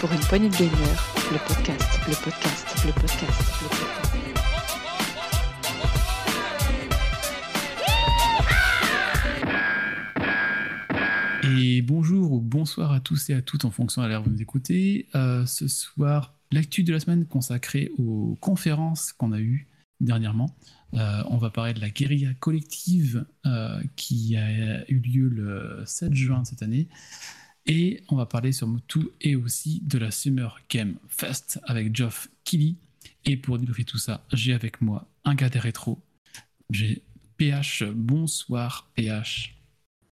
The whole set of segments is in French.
Pour une poignée de gagneurs, le podcast, le podcast, le podcast, le podcast. Et bonjour ou bonsoir à tous et à toutes en fonction à l'heure où vous nous écoutez. Euh, ce soir, l'actu de la semaine consacrée aux conférences qu'on a eues dernièrement. Euh, on va parler de la guérilla collective euh, qui a eu lieu le 7 juin de cette année. Et on va parler sur tout et aussi de la Summer Game Fest avec Geoff Kelly. Et pour développer tout ça, j'ai avec moi un gars des rétro. J'ai PH. Bonsoir PH.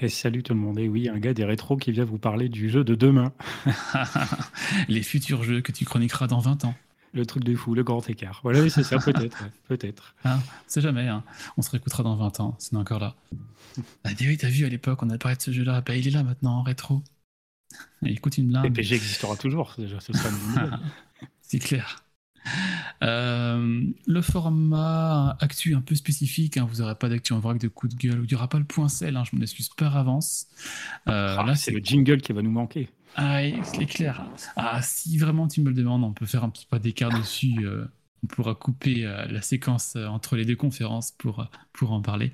Et salut tout le monde. Et oui, un gars des rétros qui vient vous parler du jeu de demain. Les futurs jeux que tu chroniqueras dans 20 ans. Le truc de fou, le grand écart. Voilà, oui, c'est ça, peut-être. peut-être. Hein, c'est jamais, hein. on se réécoutera dans 20 ans, c'est encore là. Ah, oui, t'as vu à l'époque, on a parlé de ce jeu-là. Bah, il est là maintenant en rétro. Écoute une blinde. Et PG existera toujours, déjà, ce sera C'est clair. Euh, le format actu un peu spécifique, hein, vous n'aurez pas d'actu en vrac de coup de gueule, il n'y aura pas le point sel, hein, je m'en excuse par avance. Euh, ah, là, c'est le jingle qui va nous manquer. Ah, c'est clair. Ah, si vraiment tu me le demandes, on peut faire un petit pas d'écart dessus. Euh, on pourra couper la séquence entre les deux conférences pour, pour en parler.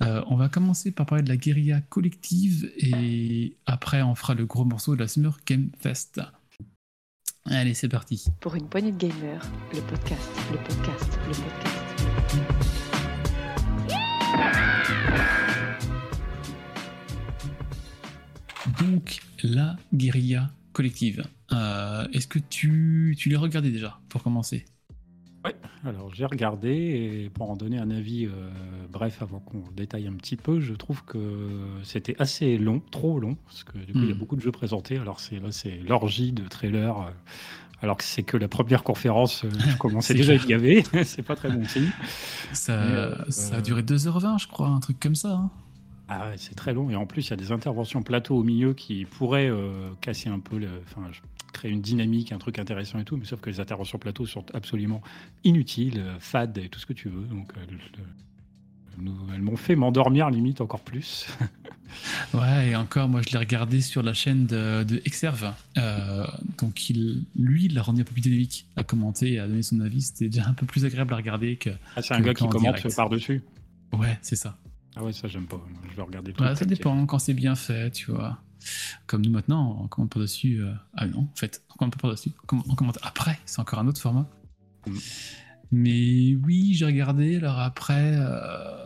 on va commencer par parler de la guérilla collective et après on fera le gros morceau de la Summer Game Fest. Allez, c'est parti. Pour une poignée de gamers, le podcast, le podcast, le podcast. Donc, la guérilla collective. Euh, est-ce que tu, tu l'as regardé déjà, pour commencer? Ouais, alors j'ai regardé et pour en donner un avis euh, bref avant qu'on détaille un petit peu, je trouve que c'était assez long, trop long, parce que du coup il y a hmm. beaucoup de jeux présentés. Alors c'est là c'est l'orgie de trailers, euh, alors que c'est que la première conférence, je commençais déjà à être gavé, c'est pas très bon signe. Ça, ça, a duré 2h20 je crois, un truc comme ça. Hein. Ah ouais, c'est très long et en plus il y a des interventions plateau au milieu qui pourraient casser un peu le, enfin, créer une dynamique, un truc intéressant et tout, mais sauf que les interventions plateau sont absolument inutiles, euh, fades et tout ce que tu veux. Donc, euh, elles m'ont fait m'endormir limite encore plus. ouais, et encore, moi je l'ai regardé sur la chaîne de, de Exerve. Euh, donc, il, lui, il l'a rendu un peu plus dynamique à commenter et à donner son avis. C'était déjà un peu plus agréable à regarder que. Ah, c'est un gars qui commente par-dessus Ouais, c'est ça. Ah ouais, ça j'aime pas. Je vais regarder tout. ça dépend quand c'est bien fait, tu vois. Comme nous maintenant, on commente pas dessus. Euh, ah non, en fait, on commente pas dessus. On commente après, c'est encore un autre format. Mm. Mais oui, j'ai regardé. Alors après, euh,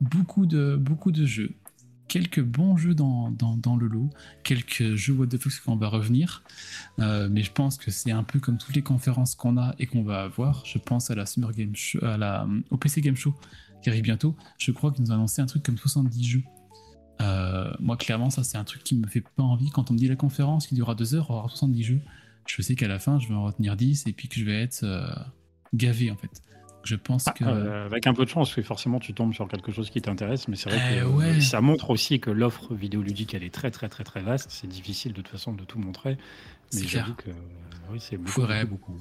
beaucoup, de, beaucoup de jeux. Quelques bons jeux dans, dans, le lot. Quelques jeux What the Fuck qu'on va revenir. Euh, mais je pense que c'est un peu comme toutes les conférences qu'on a et qu'on va avoir. Je pense à la Summer Game Show, à la, au PC Game Show qui arrive bientôt. Je crois qu'ils nous ont annoncé un truc comme 70 jeux. Euh, moi, clairement, ça, c'est un truc qui me fait pas envie. Quand on me dit la conférence qui durera 2 heures, on aura 70 jeux, je sais qu'à la fin, je vais en retenir 10 et puis que je vais être euh, gavé, en fait. Je pense ah, que. Euh, avec un peu de chance, forcément, tu tombes sur quelque chose qui t'intéresse, mais c'est vrai que ça montre aussi que l'offre vidéoludique, elle est très, très, très, très vaste. C'est difficile, de toute façon, de tout montrer. Mais j'avoue que oui, c'est beaucoup, beaucoup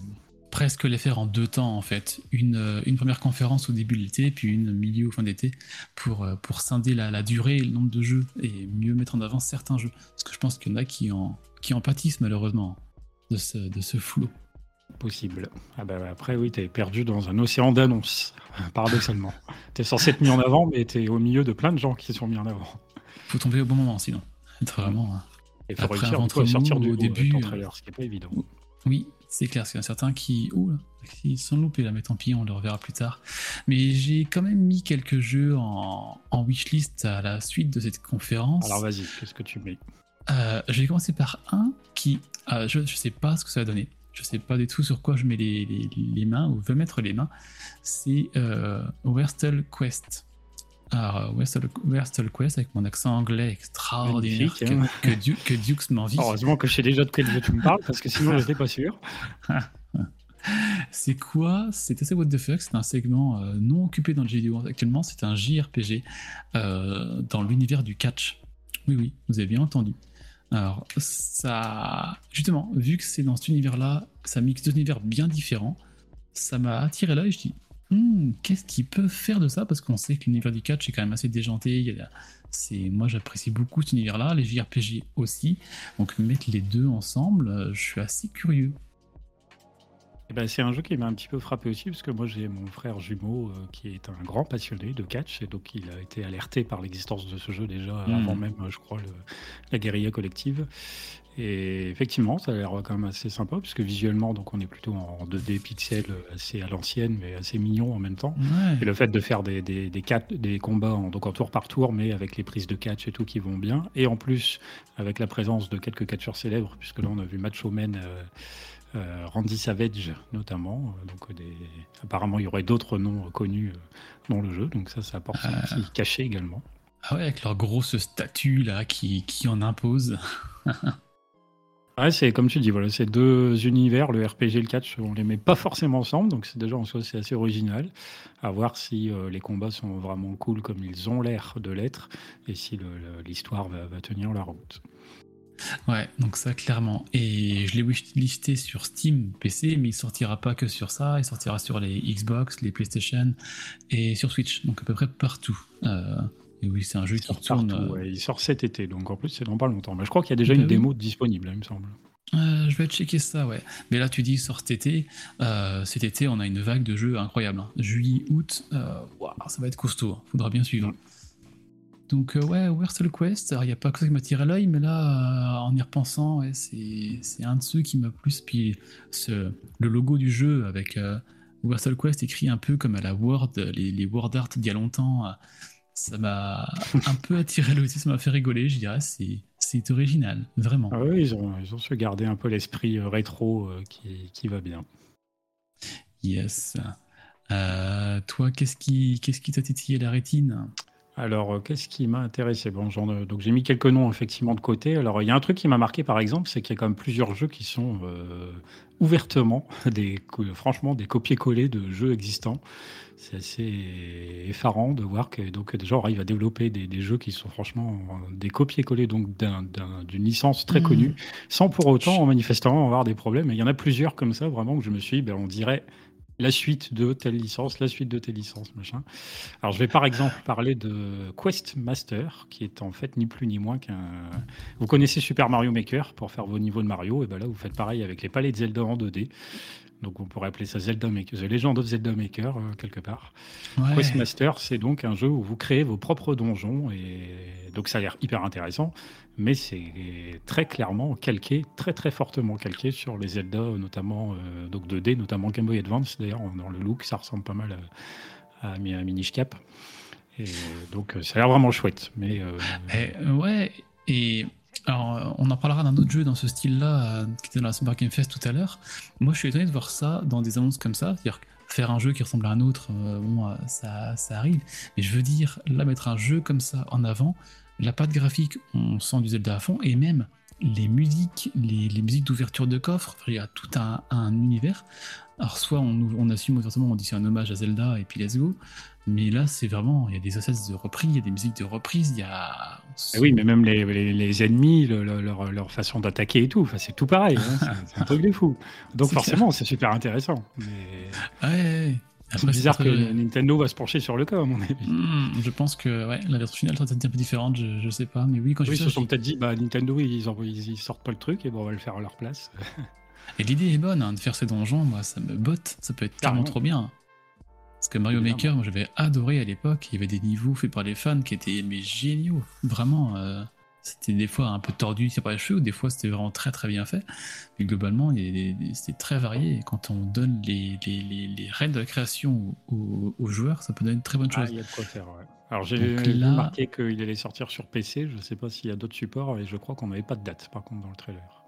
presque les faire en deux temps en fait. Une, euh, une première conférence au début de l'été, puis une milieu ou fin d'été, pour, euh, pour scinder la, la, durée et le nombre de jeux et mieux mettre en avant certains jeux. Parce que je pense qu'il y en a qui en, qui en pâtissent malheureusement de ce, de ce flot. Possible. Ah bah, après, oui, t'es perdu dans un océan d'annonces, paradoxalement. t'es censé être mis en avant, mais t'es au milieu de plein de gens qui sont mis en avant. Faut tomber au bon moment sinon. Être vraiment. Et faut après, réussir sortir du début. Trailer, ce qui n'est pas évident. Oui, c'est clair, qu'il y en a certains qui, qui sont loupés là, mais tant pis, on le reverra plus tard. Mais j'ai quand même mis quelques jeux en, wishlist à la suite de cette conférence. Alors vas-y, qu'est-ce que tu mets euh, Je vais commencer par un qui, euh, je ne sais pas ce que ça va donner. Je ne sais pas du tout sur quoi je mets les, les, mains ou veux mettre les mains. C'est euh, Quest. Alors, Western Quest avec mon accent anglais extraordinaire que, hein. que, Dukes m'envie. Heureusement que je sais déjà de quel jeu tu me parles parce que sinon je n'étais pas sûr. c'est quoi? C'est assez what the fuck. C'est un segment euh, non occupé dans le jeu vidéo actuellement. C'est un JRPG euh, dans l'univers du catch. Oui, oui, vous avez bien entendu. Alors, ça. Justement, vu que c'est dans cet univers-là, ça mixe deux univers bien différents, ça m'a attiré là et je dis hmm, qu'est-ce qui peut faire de ça? Parce qu'on sait que l'univers du catch est quand même assez déjanté. Il y a, c'est, moi, j'apprécie beaucoup cet univers-là, les JRPG aussi. Donc mettre les deux ensemble, euh, je suis assez curieux. Eh ben, c'est un jeu qui m'a un petit peu frappé aussi, parce que moi j'ai mon frère jumeau euh, qui est un grand passionné de catch, et donc il a été alerté par l'existence de ce jeu déjà Mm. avant même, je crois, le- la guérilla collective. Et effectivement, ça a l'air quand même assez sympa, puisque visuellement, donc on est plutôt en 2D pixel, euh, assez à l'ancienne, mais assez mignon en même temps. Ouais. Et le fait de faire des, des, des, cat- des combats en, donc en tour par tour, mais avec les prises de catch et tout qui vont bien, et en plus avec la présence de quelques catcheurs célèbres, puisque là on a vu Macho Man, euh, euh, Randy Savage notamment, euh, donc des... apparemment il y aurait d'autres noms euh, connus dans le jeu, donc ça ça apporte un petit cachet également. Ah ouais, avec leur grosse statue là qui, qui en impose. Ouais, c'est comme tu dis, voilà, c'est deux univers, le RPG et le catch, on les met pas forcément ensemble, donc c'est déjà en soi c'est assez original. À voir si euh, les combats sont vraiment cool comme ils ont l'air de l'être, et si l'histoire va, tenir la route. Ouais, donc ça clairement. Et je l'ai wishlisté sur Steam PC, mais il sortira pas que sur ça, il sortira sur les Xbox, les PlayStation et sur Switch, donc à peu près partout. Euh, et oui, c'est un jeu Il qui sort tourne. partout, euh, ouais, il sort cet été, donc en plus c'est dans pas longtemps. Mais je crois qu'il y a déjà Bah une oui. démo disponible, il me semble. Euh, je vais checker ça, ouais. Mais là, tu dis sort cet été. Euh, cet été, on a une vague de jeux incroyable. hein. Juillet, août, euh, ça va être costaud. hein. Faudra bien suivre. Donc, ouais, Wrestle Quest, alors, il n'y a pas que ça qui m'a tiré l'œil, mais là, en y repensant, ouais, c'est un de ceux qui m'a plus. Puis ce, le logo du jeu avec euh, Wrestle Quest écrit un peu comme à la Word, les, les Word Art d'il y a longtemps, ça m'a un peu attiré aussi, ça m'a fait rigoler, je dirais. C'est c'est original, vraiment. Ah oui, ils ont, ils ont su garder un peu l'esprit euh, rétro euh, qui, qui va bien. Yes. Euh, toi, qu'est-ce qui qu'est-ce qui t'a titillé la rétine? Alors, euh, qu'est-ce qui m'a intéressé? Bon, j'en ai- Donc, j'ai mis quelques noms effectivement de côté. Alors, il y a un truc qui m'a marqué par exemple, c'est qu'il y a quand même plusieurs jeux qui sont euh, ouvertement, des, franchement, des copier-coller de jeux existants. C'est assez effarant de voir que donc, des gens arrivent à développer des, des jeux qui sont franchement euh, des copier-coller donc d'un- d'un- d'une licence très Mhm. connue, sans pour autant manifestement avoir des problèmes. Et il y en a plusieurs comme ça, vraiment, que je me suis dit, ben, on dirait la suite de telle licence, la suite de telle licence, machin. Alors, je vais par exemple parler de Quest Master, qui est en fait ni plus ni moins qu'un. Vous connaissez Super Mario Maker pour faire vos niveaux de Mario, et ben là, vous faites pareil avec les palais de Zelda en 2D. Donc, on pourrait appeler ça Zelda Maker, The Legend of Zelda Maker, euh, quelque part. Ouais. Quest Master, c'est donc un jeu où vous créez vos propres donjons, et donc ça a l'air hyper intéressant, mais c'est très clairement calqué, très très fortement calqué sur les Zelda, notamment euh, donc 2D, notamment Game Boy Advance. D'ailleurs, dans le look, ça ressemble pas mal à, à, à Minish Cap. Donc, euh, ça a l'air vraiment chouette. Mais euh, Eh, euh, ouais, et alors euh, on en parlera d'un autre jeu dans ce style-là euh, qui était dans la Summer Game Fest tout à l'heure. Moi, je suis étonné de voir ça dans des annonces comme ça, c'est-à-dire faire un jeu qui ressemble à un autre, euh, bon, euh, ça arrive. Mais je veux dire, là, mettre un jeu comme ça en avant, la patte graphique, on sent du Zelda à fond, et même les musiques, les, les musiques d'ouverture de coffre, il y a tout un, un univers. Alors, soit on, on assume ouvertement, on dit c'est un hommage à Zelda et puis let's go. Mais là, c'est vraiment, il y a des assets de reprise, il y a des musiques de reprise, il y a. eh oui, mais même les, les- les ennemis, le- le- leur, leur façon d'attaquer et tout, enfin, c'est tout pareil. hein, c'est un truc de fou. Donc, forcément, c'est super intéressant. Mais Ouais, ouais. C'est bizarre que Nintendo va se pencher sur le cas, à mon avis. Hmm, je pense que ouais, la version finale sera peut-être un peu différente, je, je sais pas. Mais oui, quand Oui, je ils se sont peut-être dit, bah, Nintendo, ils, en- ils, ils sortent pas le truc, et bon, on va le faire à leur place. Et l'idée est bonne, hein, de faire ces donjons, moi, ça me botte, ça peut être carrément trop bien. Parce que Mario. Maker, moi, j'avais adoré à l'époque, il y avait des niveaux faits par les fans qui étaient mais géniaux, vraiment. euh, c'était des fois un peu tordu tiré par les cheveux, ou des fois c'était vraiment très très bien fait. Mais globalement, c'était très varié. Et quand on donne les, les, les, les règles de la création aux, aux joueurs, ça peut donner une très bonne Ah, chose. il y a de quoi faire, ouais. Alors, j'ai là- marqué qu'il allait sortir sur PC. Je sais pas s'il y a d'autres supports, et je crois qu'on n'avait pas de date, par contre, dans le trailer.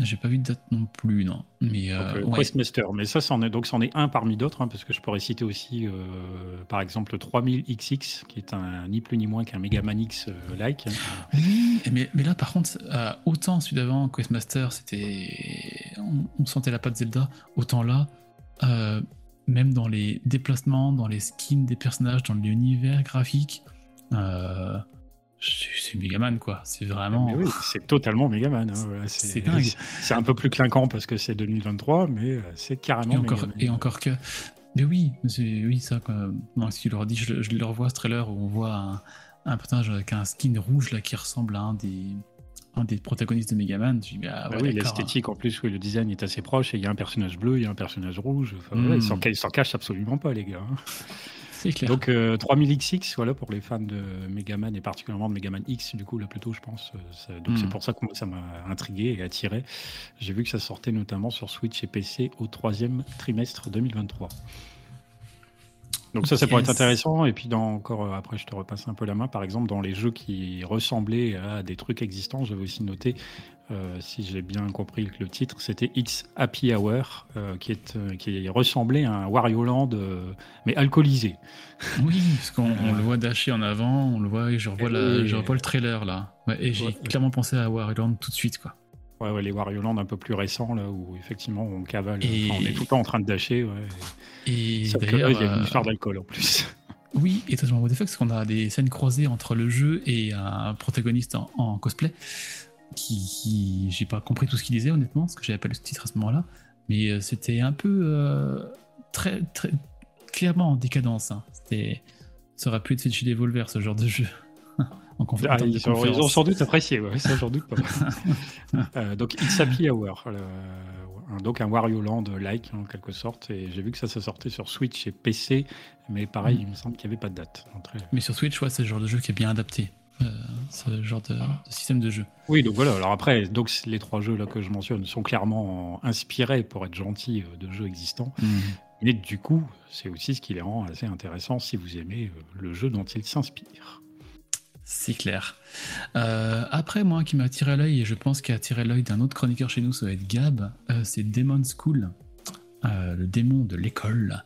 J'ai pas vu de date non plus, non. Mais euh, euh, ouais. Questmaster, mais ça, c'en est, donc c'en est un parmi d'autres, hein, parce que je pourrais citer aussi, euh, par exemple, le 3000XX, qui est un ni plus ni moins qu'un Megaman X euh, like. Oui, mais, mais là par contre, autant celui d'avant, Questmaster, c'était. On, on sentait la patte Zelda, autant là, même dans les déplacements, dans les skins des personnages, dans l'univers graphique, c'est Megaman quoi. C'est vraiment. Oui, c'est totalement Megaman. hein, c'est, dingue. C'est un peu plus clinquant parce que c'est 2023, mais euh, c'est carrément Et encore, Megaman. et encore que. Mais oui, c'est oui ça quoi. Moi, si tu leur dis, je, je le revois ce trailer où on voit un, un personnage avec un skin rouge là qui ressemble à un des un des protagonistes de Megaman. Dis ah, Bah oui, d'accord. l'esthétique en plus, oui, le design est assez proche. Et il y a un personnage bleu, il y a un personnage rouge. Enfin, Mm. ouais, ils s'en ca- ils s'en cachent absolument pas, les gars. C'est clair. Donc euh, 3000XX, voilà pour les fans de Megaman et particulièrement de Megaman X, du coup là plutôt, je pense. euh, ça- donc Mm. c'est pour ça que ça m'a intrigué et attiré. J'ai vu que ça sortait notamment sur Switch et PC au troisième trimestre 2023. Donc ça, ça pourrait être Yes. intéressant. Et puis dans encore euh, après, je te repasse un peu la main. Par exemple, dans les jeux qui ressemblaient à des trucs existants, j'avais aussi noté, euh, si j'ai bien compris le titre, c'était X Happy Hour, euh, qui est euh, qui ressemblait à un Wario Land euh, mais alcoolisé. Oui, parce qu'on on le voit dasher en avant, on le voit, et je revois, Et la- oui. je revois le trailer là. Ouais, et j'ai Ouais. clairement pensé à Wario Land tout de suite quoi. Ouais, ouais, les Wario Land un peu plus récents, là, où effectivement on cavale, Et- enfin, on est tout le temps en train de dasher. Ouais. Et d'ailleurs, il y a une histoire d'alcool en plus. oui, et totalement what the fuck, parce qu'on a des scènes croisées entre le jeu et un protagoniste en, en cosplay qui, qui- j'ai pas compris tout ce qu'il disait honnêtement, parce que j'avais pas le titre à ce moment-là, mais euh, c'était un peu euh, très très clairement en décadence. hein. C'était, ça aurait pu être fait chez Devolver ce genre de jeu. en conf- Ah, termes de ils, ont, ils ont sans doute apprécié, ouais, ça j'en doute pas. Euh, donc It's Happy Hour, le- donc un Wario Land-like en quelque sorte, et j'ai vu que ça, ça sortait sur Switch et PC, mais pareil, Mm. il me semble qu'il n'y avait pas de date. Très- Mais sur Switch, ouais, c'est le genre de jeu qui est bien adapté. Euh, ce genre de, de système de jeu. Oui, donc voilà. Alors après, donc les trois jeux là que je mentionne sont clairement inspirés, pour être gentil, euh, de jeux existants. Mais du coup, c'est aussi ce qui les rend assez intéressants si vous aimez euh, le jeu dont ils s'inspirent. C'est clair. Euh, après, moi, qui m'a attiré l'œil, et je pense qu'il a attiré l'œil d'un autre chroniqueur chez nous, ça va être Gab, euh, c'est Demon School, euh, le démon de l'école,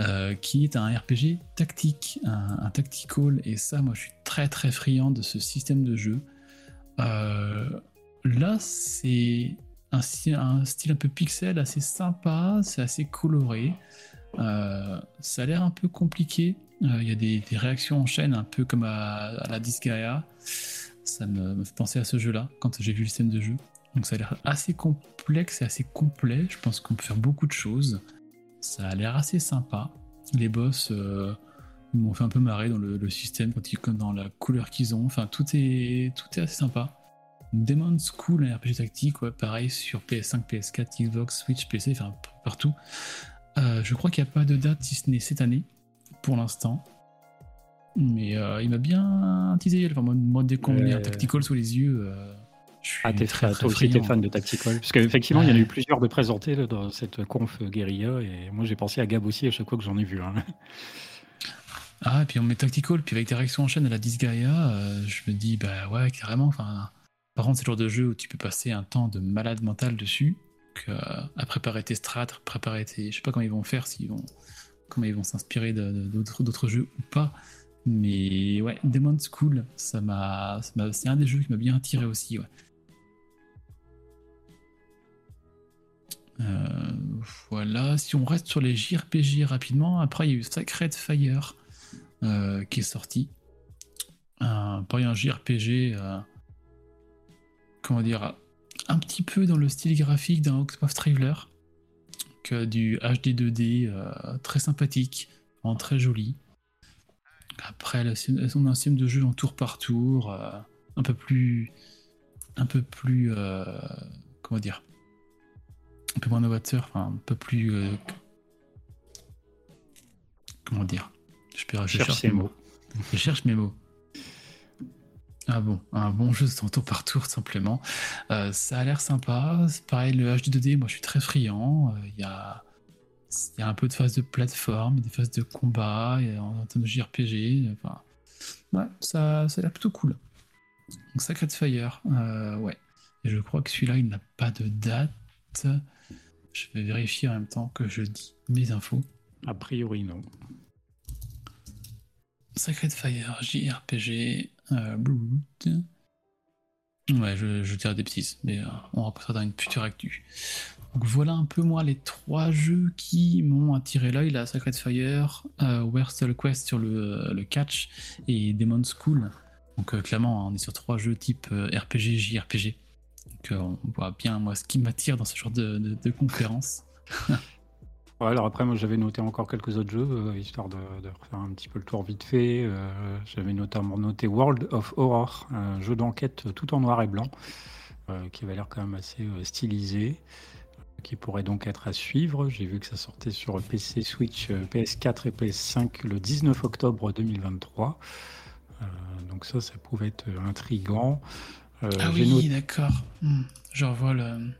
euh, qui est un RPG tactique, un, tactical, et ça, moi, je suis très très friand de ce système de jeu. Euh, là, c'est un, sty- un style un peu pixel, assez sympa, c'est assez coloré. Ça a l'air un peu compliqué. Il y a des, réactions en chaîne, un peu comme à, à la Disgaea. Ça me, me fait penser à ce jeu-là, quand j'ai vu le système de jeu. Donc ça a l'air assez complexe et assez complet. Je pense qu'on peut faire beaucoup de choses. Ça a l'air assez sympa. Les boss euh, m'ont fait un peu marrer dans le, le système, quand ils, comme dans la couleur qu'ils ont. Enfin, tout est, tout est assez sympa. Demon's School, un RPG tactique, ouais, pareil sur PS5, PS4, Xbox, Switch, PC, enfin partout. Euh, je crois qu'il n'y a pas de date si ce n'est cette année, pour l'instant. Mais euh, il m'a bien teasé. Enfin, moi, moi, dès qu'on me met un tactical sous les yeux, euh, suis Ah, t'es très, très toi aussi, t'es fan de Tactical Parce qu'effectivement, il y en a eu plusieurs de présentés là, dans cette conf guérilla, et moi j'ai pensé à Gab aussi à chaque fois que j'en ai vu. un. Ah, et puis on met tactical, puis avec des réactions en chaîne à la Disgaea, euh, je me dis, bah ouais, carrément. Enfin, par contre, c'est le genre de jeu où tu peux passer un temps de malade mental dessus, que, euh, à préparer tes strats, à préparer tes. Je sais pas comment ils vont faire, s'ils vont, comment ils vont s'inspirer de- de- d'autres d'autres jeux ou pas. Mais ouais, Demon's School, ça m'a, ça m'a- c'est un des jeux qui m'a bien attiré aussi. Ouais. Euh, voilà, si on reste sur les JRPG rapidement, après il y a eu Sacred Fire euh, qui est sorti. Un, un JRPG, euh, comment dire, un petit peu dans le style graphique d'un Octopath Traveler, que du HD 2D euh, très sympathique, en très joli. Après, c'est on a un système de jeu en tour par tour, un peu plus, un peu plus, comment dire, un peu moins novateur, enfin, un peu plus, euh, comment dire, je, peux- je Cherche mes mots. mots. Je cherche mes mots. Ah bon, un bon jeu de tour par tour simplement. Euh, ça a l'air sympa. Pareil, le HD 2D, moi je suis très friand. Euh, Il y, a, y a un peu de phase de plateforme, des phases de combat, et en, en termes de JRPG. Enfin, ouais, ça, ça a l'air plutôt cool. Donc Sacred Fire, euh, ouais. Et je crois que celui-là, il n'a pas de date. Je vais vérifier en même temps que je dis mes infos. A priori, non. Sacred Fire, JRPG, euh, Blood. Ouais, je, je dirais des petits, mais euh, on repassera dans une future actu. Donc voilà un peu moi les trois jeux qui m'ont attiré l'œil, la Sacred Fire, euh, Where's Quest sur le, le catch et Demon's School. Donc euh, clairement, on est sur trois jeux type euh, RPG, JRPG. Donc euh, on voit bien moi ce qui m'attire dans ce genre de, de, conférence. Alors après, moi j'avais noté encore quelques autres jeux, euh, histoire de, refaire un petit peu le tour vite fait. Euh, j'avais notamment noté World of Horror, un jeu d'enquête tout en noir et blanc, qui avait l'air quand même assez stylisé, qui pourrait donc être à suivre. J'ai vu que ça sortait sur PC, Switch, euh, PS4 et PS5 le 19 octobre 2023. Euh, donc ça, ça pouvait être intriguant. Euh, Ah oui, noté- d'accord. Hmm. Je revois le.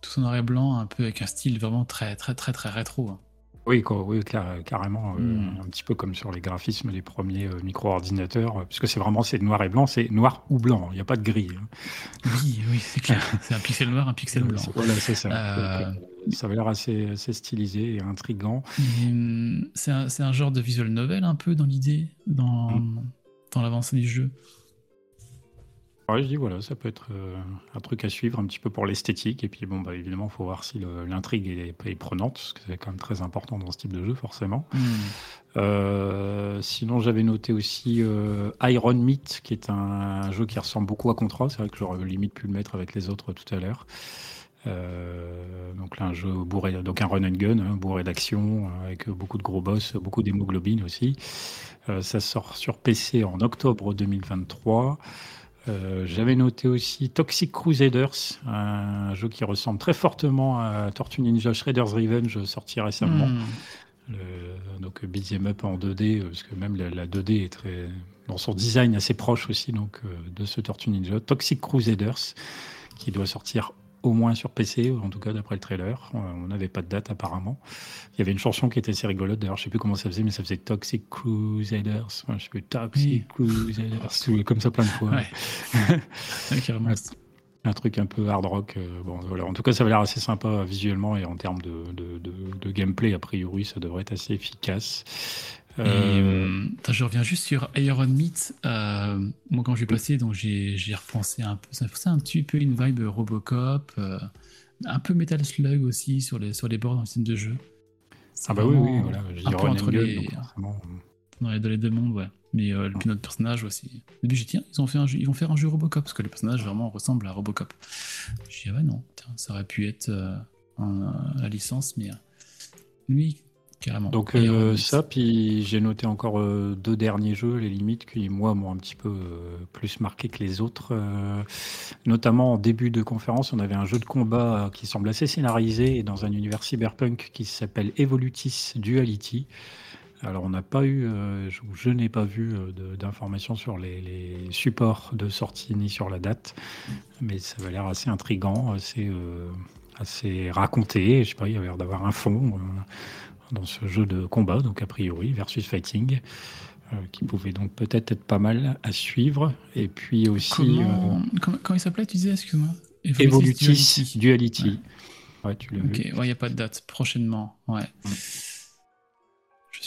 Tout en noir et blanc, un peu avec un style vraiment très, très, très, très rétro. hein. Oui, quoi, oui clair- carrément, euh, Mm. un petit peu comme sur les graphismes des premiers euh, micro-ordinateurs, euh, puisque c'est vraiment c'est noir et blanc, c'est noir ou blanc, il n'y a pas de gris. hein. Oui, oui, c'est clair. C'est un pixel noir, un pixel blanc. Voilà, c'est ça. Euh, euh, ça avait l'air assez, assez stylisé et intriguant. Et, hum, C'est un, genre de visual novel un peu dans l'idée, dans, Mm. dans l'avancée du jeu. Ouais, je dis voilà, ça peut être euh, un truc à suivre un petit peu pour l'esthétique. Et puis bon, bah, évidemment, il faut voir si l'intrigue est, est prenante, parce que c'est quand même très important dans ce type de jeu, forcément. Hmm. Euh, sinon, j'avais noté aussi euh, Iron Meat, qui est un, jeu qui ressemble beaucoup à Contra. C'est vrai que j'aurais limite pu le mettre avec les autres tout à l'heure. Donc là, un jeu bourré, donc un run and gun, hein, bourré d'action, avec beaucoup de gros boss, beaucoup d'hémoglobine aussi. Ça sort sur PC en octobre 2023. Euh, J'avais noté aussi Toxic Crusaders, un jeu qui ressemble très fortement à Tortue Ninja Shredder's Revenge, sorti récemment. Hmm. Le- donc beat'em up en 2D, euh, parce que même la, la 2D est très dans son design assez proche aussi donc euh, de ce Tortue Ninja. Toxic Crusaders, qui doit sortir au moins sur PC, en tout cas d'après le trailer. Euh, on n'avait pas de date apparemment. Il y avait une chanson qui était assez rigolote, d'ailleurs je sais plus comment ça faisait, mais ça faisait Toxic Crusaders. Je sais plus, Toxic Crusaders, ou comme ça plein de fois. Ouais. Un truc un peu hard rock. euh, bon, voilà. En tout cas, ça va l'air assez sympa visuellement et en termes de, de- de- de gameplay, a priori, ça devrait être assez efficace. Euh, attends, je reviens juste sur Iron Meat. Euh, moi, quand j'ai passé, donc j'ai repensé un peu. Ça faisait un petit peu une vibe Robocop, euh, un peu Metal Slug aussi sur les, sur les bords dans le système de jeu. Ah bah oui, oui, voilà. un peu entre les- donc forcément, Dans les, dans les deux mondes, ouais. Mais euh, puis notre personnage aussi. Au début, j'ai dit, tiens, ils, ont fait un jeu, ils vont faire un jeu Robocop, parce que le personnage vraiment ressemble à Robocop. J'ai dit, ah ouais, non, tiens, ça aurait pu être euh, un- la licence, mais euh, oui, carrément. Donc euh, euh, ça, puis j'ai noté encore euh, deux derniers jeux, les limites, qui moi m'ont un petit peu euh, plus marqué que les autres. Notamment en début de conférence, on avait un jeu de combat qui semble assez scénarisé et dans un univers cyberpunk qui s'appelle Evolutis Duality. Alors on n'a pas eu, je, je n'ai pas vu d'informations sur les, les supports de sortie ni sur la date, mais ça avait l'air assez intrigant, assez, assez raconté. Je sais pas, il y avait l'air d'avoir un fond. Euh, dans ce jeu de combat, donc a priori, versus fighting, euh, qui pouvait donc peut-être être pas mal à suivre. Et puis aussi comment, comment, comment il s'appelait, tu disais, excuse-moi? Euh, Evolutis Duality. Ouais, tu l'as Ok, vu. ouais, il n'y a pas de date, prochainement, ouais.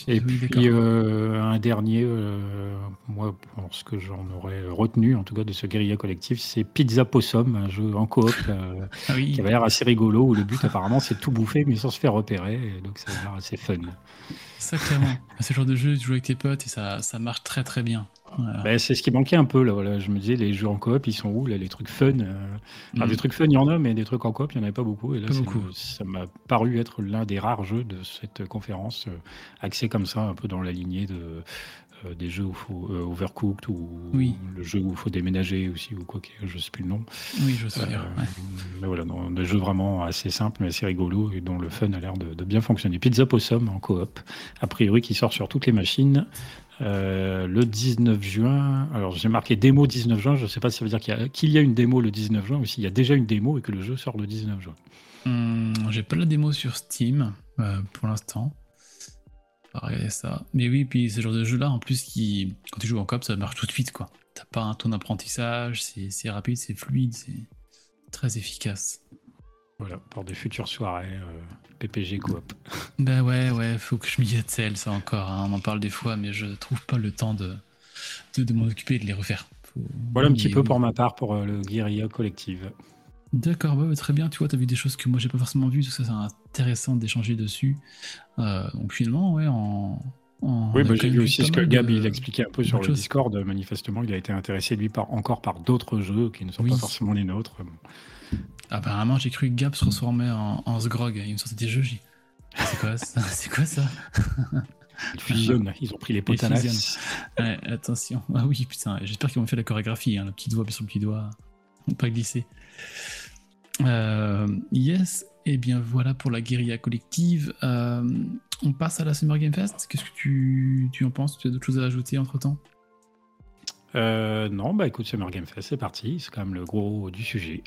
Et oui, puis euh, un dernier, euh, moi, pour ce que j'en aurais retenu, en tout cas de ce guérilla collectif, c'est Pizza Possum, un jeu en coop euh, ah oui, qui avait l'air assez rigolo, où le but apparemment c'est de tout bouffer mais sans se faire repérer, et donc ça a l'air assez fun. ça clairement. C'est le genre de jeu, tu joues avec tes potes et ça, ça marche très très bien. Voilà. Ben, c'est ce qui manquait un peu là. Voilà. Je me disais, les jeux en coop, ils sont où là, Les trucs fun. euh, enfin, Mm. Des trucs fun, il y en a, mais des trucs en coop, il n'y en avait pas beaucoup. Et là, beaucoup. ça m'a paru être l'un des rares jeux de cette conférence, euh, axé comme ça, un peu dans la lignée de, euh, des jeux où faut, euh, Overcooked ou Oui. le jeu où il faut déménager aussi, ou quoi que je sais plus le nom. Oui, je sais. Euh, ouais. Mais voilà, dans des jeux vraiment assez simples mais assez rigolos et dont le fun a l'air de, de bien fonctionner. Pizza Possum en coop, a priori qui sort sur toutes les machines euh, le 19 juin. Alors j'ai marqué démo 19 juin, je ne sais pas si ça veut dire qu'il y, a- une démo le 19 juin ou s'il y a déjà une démo et que le jeu sort le 19 juin. Hum, J'ai pas la démo sur Steam euh, pour l'instant. Ça. Mais oui, puis ce genre de jeu-là, en plus, qui, quand tu joues en coop, ça marche tout de suite, quoi. T'as pas un ton d'apprentissage, c'est rapide, c'est fluide, c'est très efficace. Voilà, pour des futures soirées euh, PPG coop. Bah ouais, ouais, faut que je m'y attelle, ça encore. hein. On en parle des fois, mais je trouve pas le temps de, de, de m'en occuper et de les refaire. Faut- Voilà un petit peu pour ma part pour euh, le Guerilla Collective. D'accord, ouais, très bien. Tu vois, tu as vu des choses que moi j'ai pas forcément vues, tout ça c'est intéressant d'échanger dessus. Euh, donc finalement, ouais, en. en- Oui, bah, j'ai vu aussi ce que Gab de- il expliquait un peu sur le. Discord. Manifestement, il a été intéressé lui par encore par d'autres jeux qui ne sont Oui. pas forcément les nôtres. Apparemment, j'ai cru que Gab se transformait en, en Sgrog. Il me sortait des jeux, j'ai C'est quoi ça C'est quoi ça Ils fusionnent, ils ont pris les l'as. Ouais, attention. Ah oui, putain, j'espère qu'ils vont faire la chorégraphie, hein, la petite voix sur le petit doigt. Pas glisser. Euh, yes, et bien voilà pour la guérilla collective. Euh, on passe à la Summer Game Fest. Qu'est-ce que tu, tu en penses? Tu as d'autres choses à ajouter entre temps Euh, non, bah écoute, Summer Game Fest, c'est parti. C'est quand même le gros du sujet.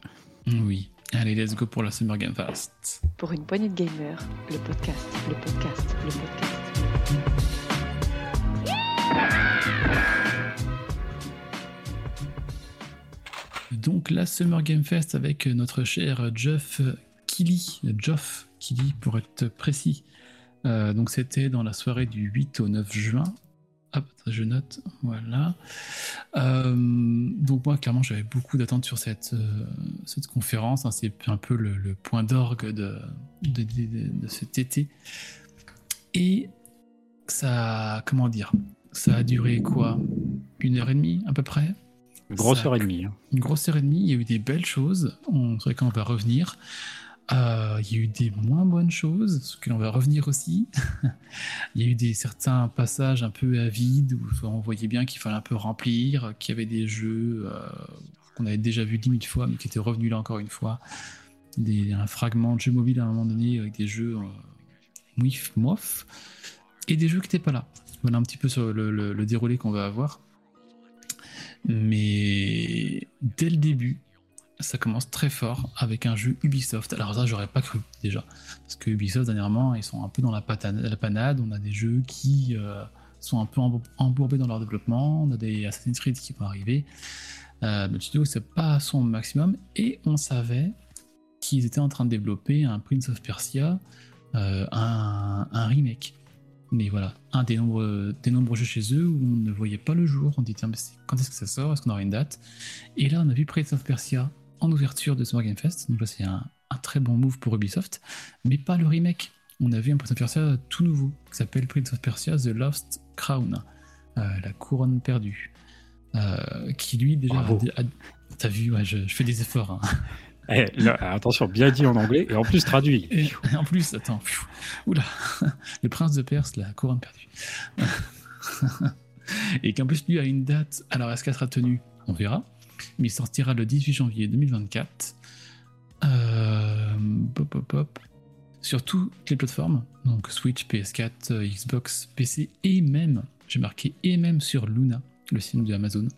Oui. Allez, let's go pour la Summer Game Fest. Pour une poignée de gamers, le podcast, le podcast, le podcast. Donc la Summer Game Fest avec notre cher Geoff Keighley, Geoff Keighley pour être précis. Euh, donc c'était dans la soirée du 8 au 9 juin. Hop, je note, voilà. Euh, donc moi, clairement, j'avais beaucoup d'attentes sur cette, euh, cette conférence. hein. C'est un peu le, le point d'orgue de, de, de- de cet été. Et ça, comment dire, ça a duré quoi? Une heure et demie à peu près? Grosse Ça- heure et demie. hein. une grosse heure et demie, il y a eu des belles choses, on sait qu'on va revenir. Euh, il y a eu des moins bonnes choses, sur lesquelles on va revenir aussi. il y a eu des certains passages un peu avides où on voyait bien qu'il fallait un peu remplir, qu'il y avait des jeux euh, qu'on avait déjà vus dix mille fois, mais qui étaient revenus là encore une fois. Un fragment de jeu mobile à un moment donné avec des jeux euh, moif, et des jeux qui n'étaient pas là. Voilà un petit peu sur le déroulé qu'on va avoir. Mais dès le début, ça commence très fort avec un jeu Ubisoft. Alors ça, j'aurais pas cru déjà. Parce que Ubisoft, dernièrement, ils sont un peu dans la, panade. On a des jeux qui euh, sont un peu embour- embourbés dans leur développement. On a des Assassin's Creed qui vont arriver. Euh, le studio, c'est pas son maximum. Et on savait qu'ils étaient en train de développer un Prince of Persia, euh, un, remake. Mais voilà, un des nombreux, des nombreux jeux chez eux où on ne voyait pas le jour. On dit, tiens, mais quand est-ce que ça sort? Est-ce qu'on aura une date? Et là, on a vu Prince of Persia en ouverture de Summer Game Fest. Donc là, c'est un, un très bon move pour Ubisoft, mais pas le remake. On a vu un Prince of Persia tout nouveau qui s'appelle Prince of Persia The Lost Crown, euh, la couronne perdue, euh, qui lui déjà. T'as vu, ouais, je, je fais des efforts. hein. Eh, là, attention, bien dit en anglais et en plus traduit. Et en plus, attends, oula, le prince de Perse, la couronne perdue. Et qu'en plus, lui a une date. Alors, est-ce qu'elle sera tenue? On verra. Mais il sortira le 18 janvier 2024. Euh, pop, pop, pop. Sur toutes les plateformes. Donc, Switch, PS4, euh, Xbox, PC et même, j'ai marqué, et même sur Luna, le film de Amazon.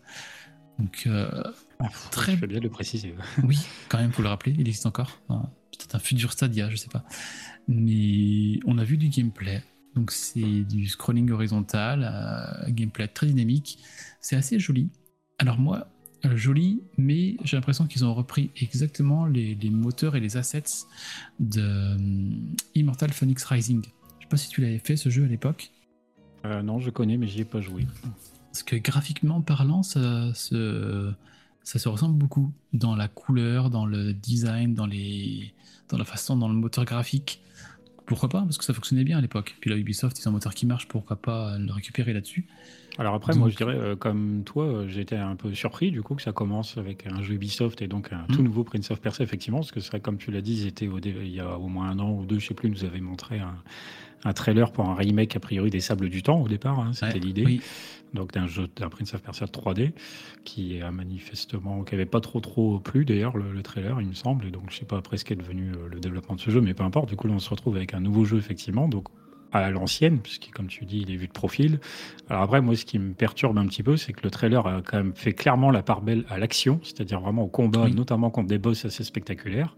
Donc, euh, Très- Je fais bien de le préciser. oui, quand même, faut le rappeler, il existe encore. Enfin, Peut-être un futur Stadia, je sais pas. Mais on a vu du gameplay. Donc c'est du scrolling horizontal, euh, gameplay très dynamique. C'est assez joli. Alors moi, joli, mais j'ai l'impression qu'ils ont repris exactement les, les moteurs et les assets de euh, Immortal Phoenix Rising. Je sais pas si tu l'avais fait ce jeu à l'époque. Euh, non, je connais, mais j'y ai pas joué. Parce que graphiquement parlant, ça se, ça se ressemble beaucoup dans la couleur, dans le design, dans, les, dans la façon, dans le moteur graphique. Pourquoi pas Parce que ça fonctionnait bien à l'époque. Puis là, Ubisoft, ils ont un moteur qui marche, pourquoi pas le récupérer là-dessus Alors après, Donc- moi, je dirais, euh, comme toi, euh, j'étais un peu surpris du coup que ça commence avec un jeu Ubisoft et donc un Mm. tout nouveau Prince of Persia, effectivement, parce que c'est vrai, comme tu l'as dit, ils étaient au dé- il y a au moins un an ou deux, je sais plus, nous avaient montré un, un trailer pour un remake a priori des Sables du Temps au départ, hein, c'était Ouais, l'idée. Oui, donc d'un jeu d'un Prince of Persia 3D qui a manifestement qui avait pas trop trop plu d'ailleurs le, le trailer il me semble. Et donc je sais pas après ce qu'est devenu euh, le développement de ce jeu mais peu importe. Du coup là on se retrouve avec un nouveau jeu effectivement donc à l'ancienne puisque comme tu dis il est vu de profil. Alors après moi ce qui me perturbe un petit peu c'est que le trailer a quand même fait clairement la part belle à l'action c'est-à-dire vraiment au combat Oui. notamment contre des boss assez spectaculaires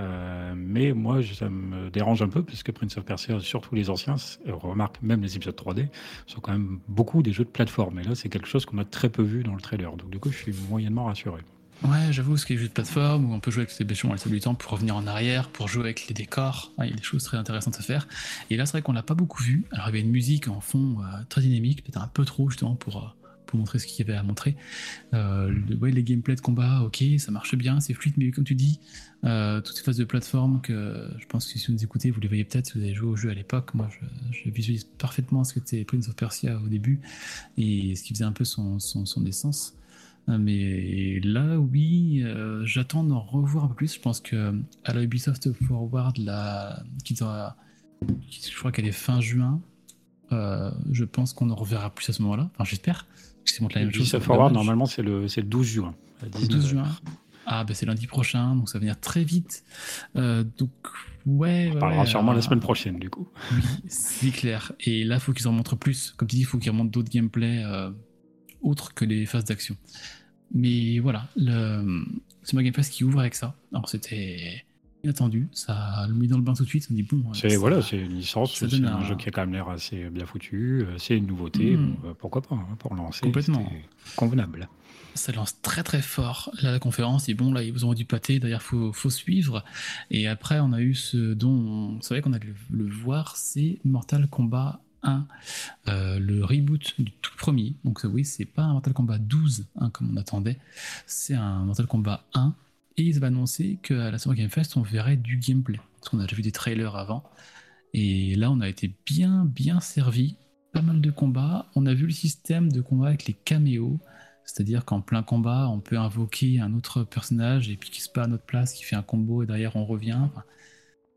euh, mais moi, ça me dérange un peu parce que Prince of Persia, surtout les anciens, euh, remarque même les épisodes 3D, sont quand même beaucoup des jeux de plateforme. Et là, c'est quelque chose qu'on a très peu vu dans le trailer. Donc, du coup, je suis moyennement rassuré. ouais, j'avoue, ce qui est jeu de plateforme où on peut jouer avec ses bêchons à la du temps pour revenir en arrière, pour jouer avec les décors. Il y a des choses très intéressantes à faire. Et là, c'est vrai qu'on l'a pas beaucoup vu. Alors, il y avait une musique en fond euh, très dynamique, peut-être un peu trop justement pour, pour montrer ce qu'il y avait à montrer. Euh, ouais, les gameplays de combat, ok, ça marche bien, c'est fluide, mais comme tu dis, euh, toutes ces phases de plateforme que je pense que si vous nous écoutez, vous les voyez peut-être si vous avez joué au jeu à l'époque. Moi, je, visualise parfaitement ce que était Prince of Persia au début et ce qui faisait un peu son, son, essence. Euh, Mais là, oui, j'attends d'en revoir un peu plus. Je pense que à la Ubisoft Forward, là, qui doit je crois qu'elle est fin juin. Je pense qu'on en reverra plus à ce moment-là. Enfin, j'espère. C'est la même chose. Forward, normalement, c'est le, le 12 juin. Le 12 juin. Ah, ben c'est lundi prochain, donc ça va venir très vite. Euh, donc, ouais. On parlera sûrement la semaine prochaine, du coup. Oui, c'est clair. Et là, il faut qu'ils en montrent plus. Comme tu dis, il faut qu'ils remontent d'autres gameplays euh, autres que les phases d'action. Mais voilà, le... c'est ma Game Pass qui ouvre avec ça. Alors, c'était inattendu. Ça le mis dans le bain tout de suite. On dit bon. C'est voilà, c'est une licence, c'est un, jeu qui a quand même l'air assez bien foutu. Euh, c'est une nouveauté. Hmm. Bah, pourquoi pas hein, pour lancer Complètement convenable. Ça lance très très fort. Là, la conférence est bon. Là, ils vous ont du pâté. D'ailleurs, faut faut suivre. Et après, on a eu ce dont on savait qu'on allait le, voir, c'est Mortal Kombat 1, euh, le reboot du tout premier. Donc oui, c'est pas un Mortal Kombat 12 hein, comme on attendait, c'est un Mortal Kombat 1 et ils avaient annoncé qu'à la Summer Game Fest, on verrait du gameplay. Parce qu'on a déjà vu des trailers avant. Et là, on a été bien, bien servi. Pas mal de combats. On a vu le système de combat avec les caméos. C'est-à-dire qu'en plein combat, on peut invoquer un autre personnage et puis qui se bat à notre place, qui fait un combo et derrière on revient.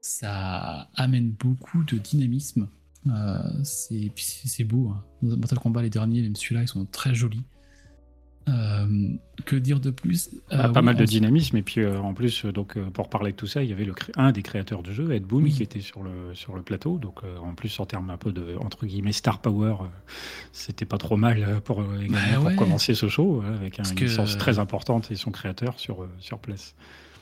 ça amène beaucoup de dynamisme. Euh, c'est beau. Hein. Mortal Kombat, les derniers, même celui-là, ils sont très jolis. Euh, que dire de plus? Bah, Pas mal de dynamisme et puis euh, en plus donc pour parler de tout ça il y avait le un des créateurs du jeu Ed Boon qui était sur le sur le plateau. Donc en plus en termes un peu de entre guillemets star power c'était pas trop mal pour, bah commencer ce show avec une licence très importante et son créateur sur sur place.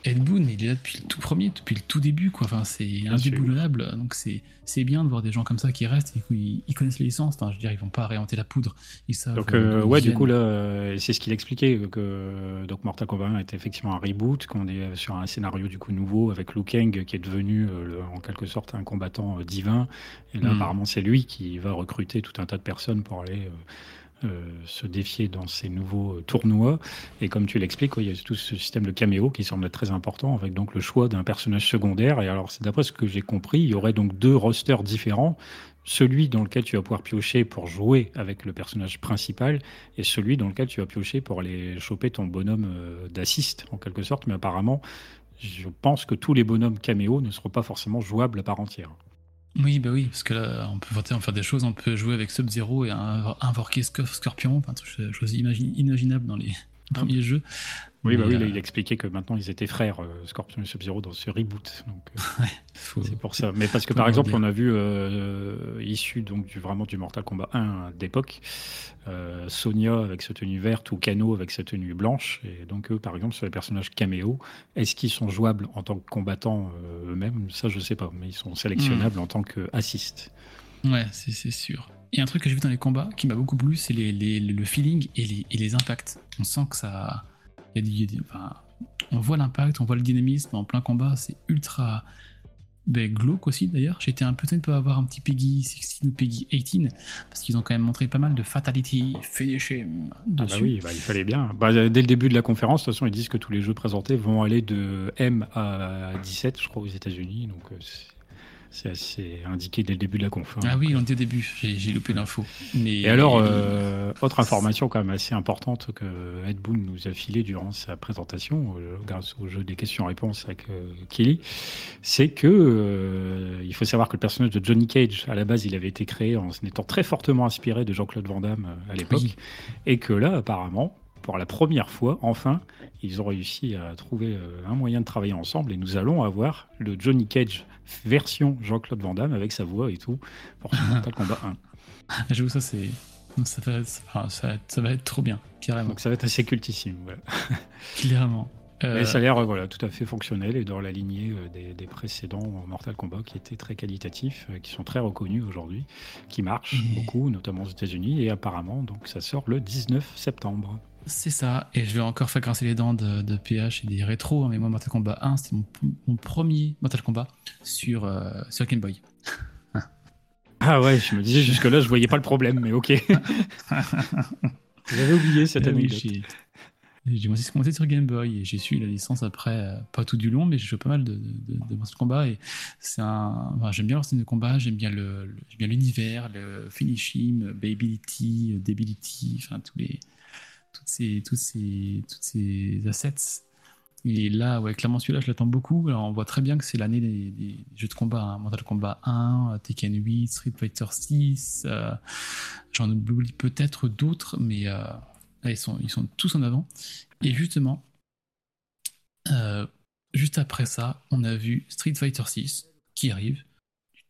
Ed Boon, il est là depuis le tout premier, depuis le tout début, quoi. Enfin, c'est indéboulonnable. Donc, c'est bien de voir des gens comme ça qui restent et qui ils connaissent les licences. Enfin, je veux dire, ils vont pas réinventer la poudre. Ils savent. Donc, euh, ouais, du coup, là, euh, c'est ce qu'il expliquait que donc Mortal Kombat 1 était effectivement un reboot, qu'on est sur un scénario du coup nouveau avec Liu Kang qui est devenu euh, en quelque sorte un combattant divin. Et là, hmm. apparemment, c'est lui qui va recruter tout un tas de personnes pour aller euh, se défier dans ces nouveaux euh, tournois. Et comme tu l'expliques, il y a tout ce système de caméo qui semble très important, avec donc le choix d'un personnage secondaire. Et alors, c'est d'après ce que j'ai compris, il y aurait donc deux rosters différents. Celui dans lequel tu vas pouvoir piocher pour jouer avec le personnage principal et celui dans lequel tu vas piocher pour aller choper ton bonhomme euh, d'assist, en quelque sorte. Mais apparemment, je pense que tous les bonhommes caméo ne seront pas forcément jouables à part entière. Oui, bah oui, parce que là, on peut voter, faire des choses, on peut jouer avec Sub-Zero et invoquer Scorpion, enfin, chose imaginables dans les premiers jeux. Oui, bah oui, euh, il expliquait que maintenant ils étaient frères, euh, Scorpion et Sub-Zero, dans ce reboot. Donc, euh, c'est pour ça. Mais parce que par exemple, on a vu, issu donc, du, vraiment du Mortal Kombat 1 d'époque, Sonia avec sa tenue verte ou Kano avec sa tenue blanche. Et donc, eux, par exemple, sur les personnages caméo, est-ce qu'ils sont jouables en tant que combattants eux-mêmes? Ça, je sais pas. Mais ils sont sélectionnables en tant qu'assist. Ouais, c'est sûr. Et un truc que j'ai vu dans les combats qui m'a beaucoup plu, c'est les, le feeling et les, et les impacts. On sent que ça on voit l'impact, on voit le dynamisme en plein combat, c'est ultra ben, glauque aussi d'ailleurs. J'étais un peu étonné de pas avoir un petit Peggy 16 ou Peggy 18 parce qu'ils ont quand même montré pas mal de fatality, finishing. Ah bah oui, bah, il fallait bien. Bah, dès le début de la conférence, de toute façon, ils disent que tous les jeux présentés vont aller de M à 17, je crois, aux États-Unis. Donc euh, c'est indiqué dès le début de la conf. Hein. Ah oui, on dit au début, j'ai loupé l'info. Et alors, euh, autre information quand même assez importante que Ed Boon nous a filé durant sa présentation, euh, grâce au jeu des questions-réponses avec euh, Kelly, c'est que il faut savoir que le personnage de Johnny Cage, à la base, il avait été créé en étant très fortement inspiré de Jean-Claude Van Damme à l'époque, et que là, apparemment, pour la première fois, enfin, ils ont réussi à trouver un moyen de travailler ensemble et nous allons avoir le Johnny Cage version Jean-Claude Van Damme avec sa voix et tout pour Mortal Kombat 1. J'avoue, ça c'est. Ça va, ça, ça va, être trop bien, carrément. Donc ça va être assez cultissime. Clairement. Euh, Mais ça a l'air euh, voilà, tout à fait fonctionnel et dans la lignée euh, des, des, précédents Mortal Kombat qui étaient très qualitatifs, qui sont très reconnus aujourd'hui, qui marchent beaucoup, notamment aux États-Unis. Et apparemment, donc ça sort le 19 septembre. C'est ça, et je vais encore faire grincer les dents de, PH et des rétros, hein, mais moi Mortal Kombat 1, c'était mon, premier Mortal Kombat sur, euh, sur Game Boy. ah ouais, je me disais jusque-là, je voyais pas le problème, mais ok. J'avais oublié cette année. Oui, j'ai commencé sur Game Boy et j'ai su la licence après, euh, pas tout du long, mais j'ai joué pas mal de, de, Mortal Kombat et c'est un, j'aime bien leur scène de combat, j'aime bien le, bien l'univers, le finishing, Babyility, Debility, enfin tous les, toutes ces, toutes ces, toutes ces assets. Et là, ouais, clairement, celui-là, je l'attends beaucoup. Alors, on voit très bien que c'est l'année des, jeux de combat. Hein. Mortal Kombat 1, Tekken 8, Street Fighter 6. Euh, j'en oublie peut-être d'autres, mais euh, ils, sont, ils sont tous en avant. Et justement, euh, juste après ça, on a vu Street Fighter 6 qui arrive.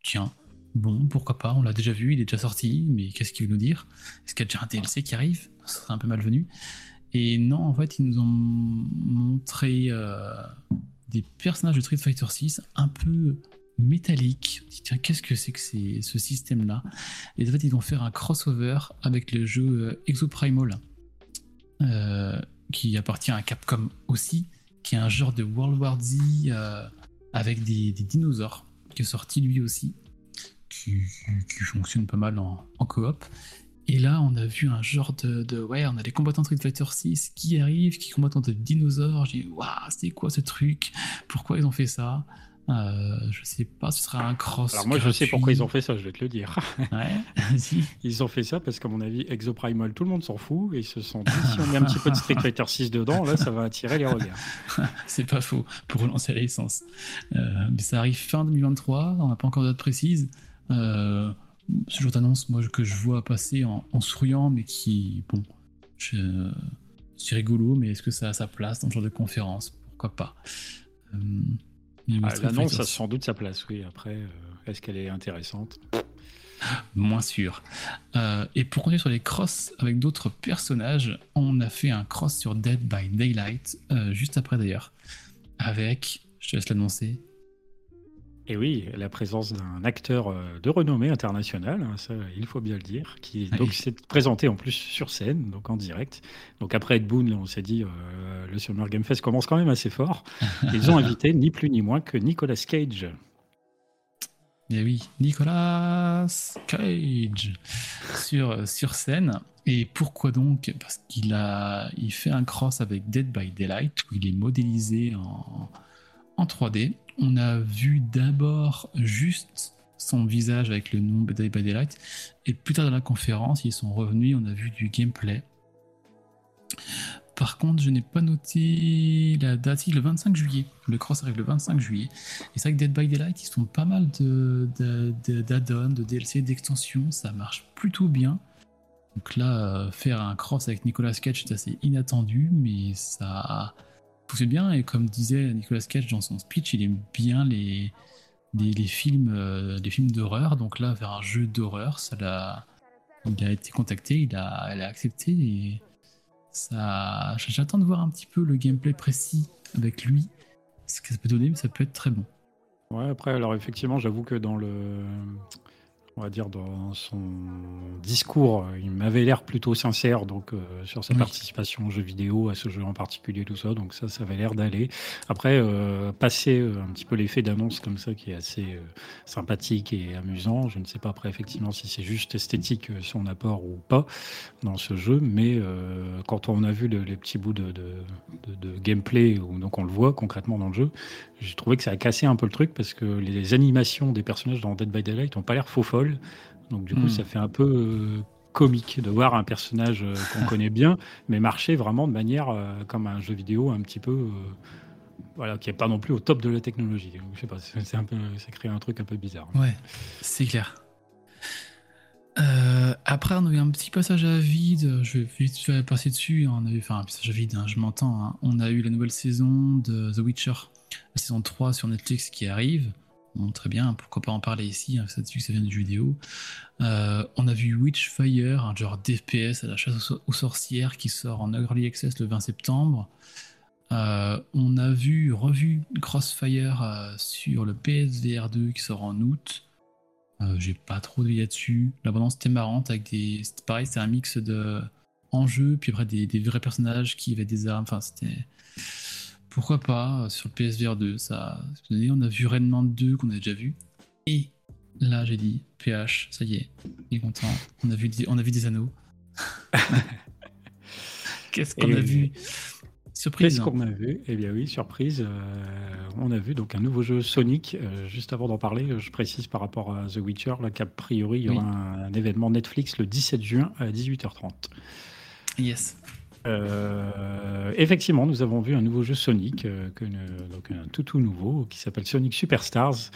Tiens, bon, pourquoi pas, on l'a déjà vu, il est déjà sorti, mais qu'est-ce qu'il veut nous dire? Est-ce qu'il y a déjà un DLC qui arrive? Ce serait un peu malvenu. Et non, en fait, ils nous ont montré euh, des personnages de Street Fighter 6 un peu métalliques. Tiens, qu'est-ce que c'est que ce système-là? Et en fait, ils vont faire un crossover avec le jeu euh, Exoprimal, euh, qui appartient à Capcom aussi, qui est un genre de World War Z avec des, dinosaures, qui est sorti lui aussi, qui, fonctionne pas mal en, en coop. Et là, on a vu un genre de, Ouais, on a des combattants de Street Fighter 6 qui arrivent, qui combattent des dinosaures. J'ai dit, waouh, c'est quoi ce truc? Pourquoi ils ont fait ça? Euh, Je sais pas, ce sera un cross. Alors, moi, je sais pourquoi ils ont fait ça, je vais te le dire. Ouais. Ils ont fait ça parce qu'à mon avis, Exoprimal, tout le monde s'en fout. Et ils se sont dit, si on met un petit peu de Street Fighter 6 dedans, là, ça va attirer les regards. c'est pas faux, pour relancer la licence. Euh, mais ça arrive fin 2023, on n'a pas encore de date précise. Euh, ce genre d'annonce moi que je vois passer en, souriant mais qui bon c'est rigolo mais est-ce que ça a sa place dans ce genre de conférence? Pourquoi pas? Euh, ah, l'annonce a sans doute sa place oui. Après euh, est-ce qu'elle est intéressante? Moins sûr. Euh, et pour continuer sur les crosses avec d'autres personnages, on a fait un cross sur Dead by Daylight, juste après d'ailleurs, avec, je te laisse l'annoncer, et oui, la présence d'un acteur euh, de renommée internationale, hein, ça, il faut bien le dire, qui donc s'est présenté en plus sur scène, donc en direct. Donc après Ed Boon, on s'est dit, euh, le Summer Game Fest commence quand même assez fort. Ils ont invité ni plus ni moins que Nicolas Cage. Et eh oui, Nicolas Cage sur, sur scène. Et pourquoi donc? Parce qu'il a il fait un cross avec Dead by Daylight, où il est modélisé en, en 3D on a vu d'abord juste son visage avec le nom Day by Daylight, et plus tard dans la conférence, ils sont revenus, on a vu du gameplay. Par contre, je n'ai pas noté la date, le 25 juillet. Le cross arrive le 25 juillet. Et c'est vrai que Dead by Daylight, ils font pas mal d'add-ons, de, de, DLC, d'extensions, ça marche plutôt bien. Donc là, euh, faire un cross avec Nicolas Cage, c'est assez inattendu, mais ça, c'est bien. Et comme disait Nicolas Cage dans son speech, il aime bien les, films, euh, films d'horreur. Donc là, vers un jeu d'horreur, ça l'a, il a été contacté, il a, a accepté. Et ça, j'attends de voir un petit peu le gameplay précis avec lui, ce que ça peut donner, mais ça peut être très bon. Ouais, après, alors effectivement, j'avoue que dans le, on va dire, dans son discours, il m'avait l'air plutôt sincère donc euh, sur sa participation aux jeux vidéo, à ce jeu en particulier, tout ça. Donc ça, ça avait l'air d'aller. Après, euh, passer euh, un petit peu l'effet d'annonce comme ça, qui est assez sympathique et amusant. Je ne sais pas après effectivement si c'est juste esthétique son apport ou pas dans ce jeu, mais quand on a vu les petits bouts de, de, de gameplay, où, donc on le voit concrètement dans le jeu, j'ai trouvé que ça a cassé un peu le truc parce que les animations des personnages dans Dead by Daylight n'ont pas l'air faux folles. Donc du coup, hmm. ça fait un peu euh, comique de voir un personnage euh, qu'on connaît bien, mais marcher vraiment de manière euh, comme un jeu vidéo un petit peu, voilà, qui est pas non plus au top de la technologie. je sais pas, c'est un peu, ça crée un truc un peu bizarre. Ouais, c'est clair. après, on a eu un petit passage à vide. Je vais vite passer dessus. On avait fait un passage à vide, hein, je m'entends. Hein. On a eu la nouvelle saison de The Witcher la saison 3 sur Netflix qui arrive. Très bien, pourquoi pas en parler ici, hein, ça vient du vidéo. Euh, on a vu Witchfire, un genre d'FPS à la chasse aux, sorcières qui sort en Early Access le 20 septembre. Euh, on a vu, revu Crossfire euh, sur le PSVR 2 qui sort en août. J'ai pas trop de là-dessus. L'abondance était marrante avec des. Pareil, c'est un mix de enjeux, puis après des, des, vrais personnages qui avaient des armes. Enfin, c'était pourquoi pas, euh, sur le PSVR 2, ça, on a vu Redman 2 qu'on a déjà vu, et là j'ai dit, PH, ça y est, il est content, on a vu, on a vu des anneaux. Qu'est-ce qu'on a vu? Surprise. Qu'est-ce qu'on a vu? Eh bien oui, surprise. Euh, on a vu donc un nouveau jeu Sonic. Euh, juste avant d'en parler, je précise par rapport à The Witcher, là qu'a priori il y aura un, événement Netflix le 17 juin à 18h30. Yes. Euh, effectivement, nous avons vu un nouveau jeu Sonic, euh, que, donc un tout tout nouveau, qui s'appelle Sonic Superstars.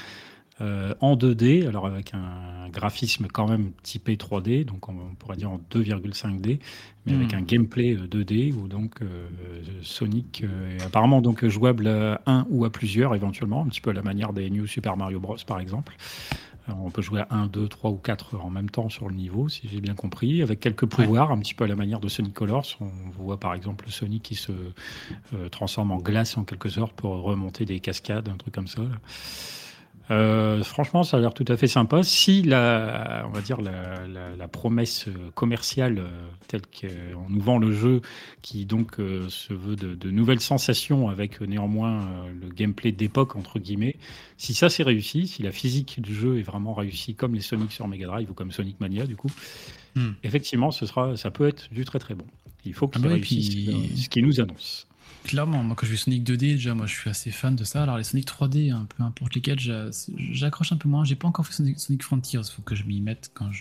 Euh, en 2D, alors avec un graphisme quand même typé 3D, donc on, pourrait dire en 2,5D, mais avec Hmm. un gameplay euh, 2D où donc Sonic est apparemment donc jouable à un ou à plusieurs éventuellement, un petit peu à la manière des New Super Mario Bros par exemple. Alors, on peut jouer à 1, 2, 3 ou 4 en même temps sur le niveau, si j'ai bien compris, avec quelques pouvoirs, un petit peu à la manière de Sonic Colors. On voit par exemple Sonic qui se euh, transforme en glace en quelque sorte pour remonter des cascades, un truc comme ça. là. Euh, franchement, ça a l'air tout à fait sympa. Si la, on va dire la, la- la promesse commerciale euh, telle qu'on nous vend le jeu, qui donc euh, se veut de, de nouvelles sensations avec euh, néanmoins le gameplay d'époque entre guillemets, si ça c'est réussi, si la physique du jeu est vraiment réussie comme les Sonic sur Mega Drive ou comme Sonic Mania du coup, Hmm. effectivement, ce sera, ça peut être du très très bon. Il faut qu'il Ah bah réussisse puis- ce qu'il nous annonce. Clairement, moi quand je vais Sonic 2D, déjà moi je suis assez fan de ça. Alors les Sonic 3D, hein, peu importe lesquels, j'a- j'accroche un peu moins. J'ai pas encore fait Sonic, Sonic Frontiers, faut que je m'y mette quand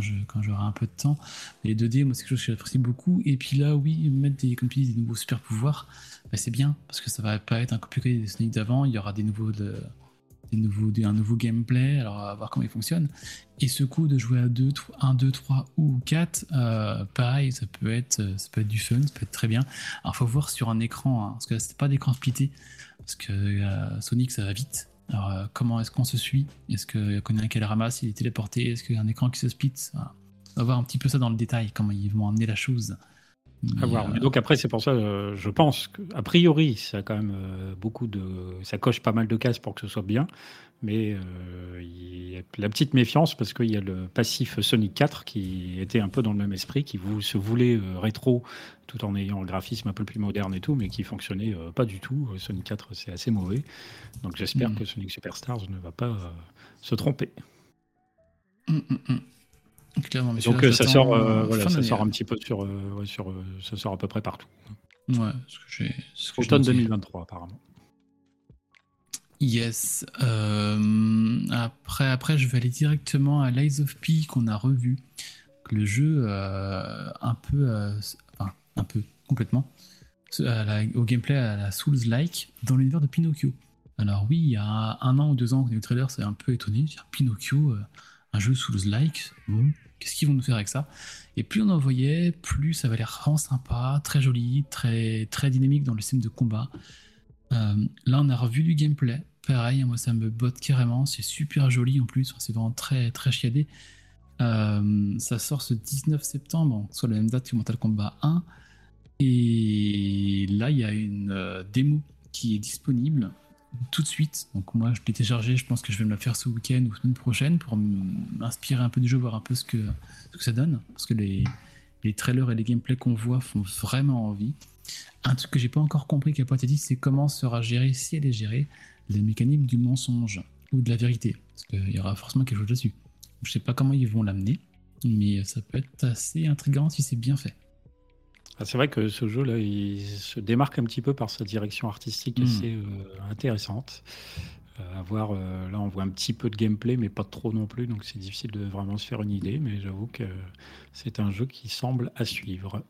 j'aurai un peu de temps. Les 2D, moi c'est quelque chose que j'apprécie beaucoup. Et puis là, oui, mettre des nouveaux super pouvoirs, bah, c'est bien parce que ça va pas être un copier des Sonic d'avant. Il y aura des nouveaux de- un nouveau gameplay, alors à voir comment il fonctionne. Et ce coup de jouer à 2, 1, 2, 3 ou 4, euh, pareil, ça peut, être, euh, ça peut être du fun, ça peut être très bien. Alors, faut voir sur un écran, hein, parce que là, c'est pas d'écran splitté, parce que euh, Sonic, ça va vite. Alors, comment est-ce qu'on se suit? Est-ce qu'il en a un qui le ramasse, il est téléporté? Est-ce qu'il y a un écran qui se split? On va voir un petit peu ça dans le détail, comment ils vont emmener la chose. Mais donc après, c'est pour ça, euh, je pense que, a priori, ça a quand même euh, beaucoup de, ça coche pas mal de cases pour que ce soit bien. Mais euh, il y a la petite méfiance parce qu'il y a le passif Sonic 4 qui était un peu dans le même esprit, qui vou- se voulait euh, rétro tout en ayant un graphisme un peu plus moderne et tout, mais qui fonctionnait pas du tout. Sonic 4, c'est assez mauvais. Donc j'espère Mm. que Sonic Superstars ne va pas se tromper. hum, hum. Clairement, mais Donc euh, ça sort, euh, euh, voilà, fin ça d'année, sort là. un petit peu sur, ouais, sur, ça sort à peu près partout. Ouais, ce que j'ai. Automne noté. 2023 apparemment. Yes. euh, après, après, je vais aller directement à Lies of P qu'on a revu. Le jeu, euh, un peu, euh, enfin, un peu, complètement, à la- au gameplay à la Souls-like dans l'univers de Pinocchio. Alors oui, il y a un an ou deux ans, quand on a vu le trailer, c'est un peu étonné. Pinocchio, un jeu Souls-like, bon, qu'est-ce qu'ils vont nous faire avec ça? Et plus on en voyait, plus ça avait l'air vraiment sympa, très joli, très, très dynamique dans le système de combat. Euh, là, on a revu du gameplay. Pareil, moi, ça me botte carrément. C'est super joli en plus. C'est vraiment très, très chiadé. Euh, ça sort ce 19 septembre, soit la même date que Mortal Kombat 1. Et là, il y a une euh, démo qui est disponible tout de suite. Donc, moi, je l'ai téléchargé. Je pense que je vais me la faire ce week-end ou semaine prochaine pour m'inspirer un peu du jeu, voir un peu ce que, ce que ça donne. Parce que les, les trailers et les gameplays qu'on voit font vraiment envie. Un truc que j'ai pas encore compris qui n'a pas été dit, c'est comment sera gérée, si elle est gérée, la mécanique du mensonge ou de la vérité. Parce qu'il y aura forcément quelque chose dessus. Je sais pas comment ils vont l'amener, mais ça peut être assez intriguant si c'est bien fait. Ah, c'est vrai que ce jeu-là, il se démarque un petit peu par sa direction artistique Mm. assez euh, intéressante. Euh, à voir, euh, là, on voit un petit peu de gameplay, mais pas trop non plus, donc c'est difficile de vraiment se faire une idée. Mais j'avoue que c'est un jeu qui semble à suivre.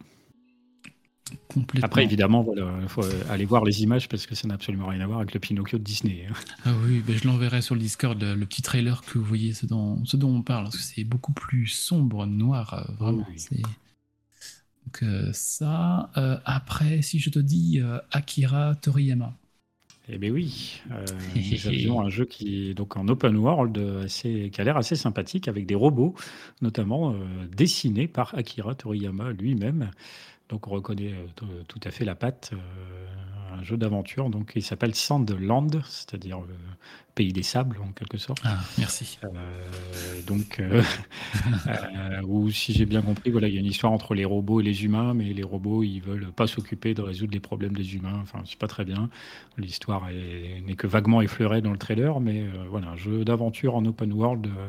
Après, évidemment, voilà, il faut aller voir les images parce que ça n'a absolument rien à voir avec le Pinocchio de Disney. hein. Ah oui, ben je l'enverrai sur le Discord, le, le petit trailer que vous voyez, ce dont, ce dont on parle, parce que c'est beaucoup plus sombre, noir, vraiment. Oui. Donc euh, ça, euh, après, si je te dis euh, Akira Toriyama, Eh bien oui, euh, nous avions un jeu qui est donc en open world, assez, qui a l'air assez sympathique, avec des robots, notamment euh, dessinés par Akira Toriyama lui-même. Donc on reconnaît euh, tout- à fait la patte. euh, un jeu d'aventure, donc il s'appelle Sandland, c'est-à-dire le pays des sables en quelque sorte. ah, merci. Euh, donc, euh, euh, ou si j'ai bien compris, voilà, il y a une histoire entre les robots et les humains, mais les robots, ils veulent pas s'occuper de résoudre les problèmes des humains. Enfin, c'est pas très bien. L'histoire est- n'est que vaguement effleurée dans le trailer, mais euh, voilà, un jeu d'aventure en open world euh,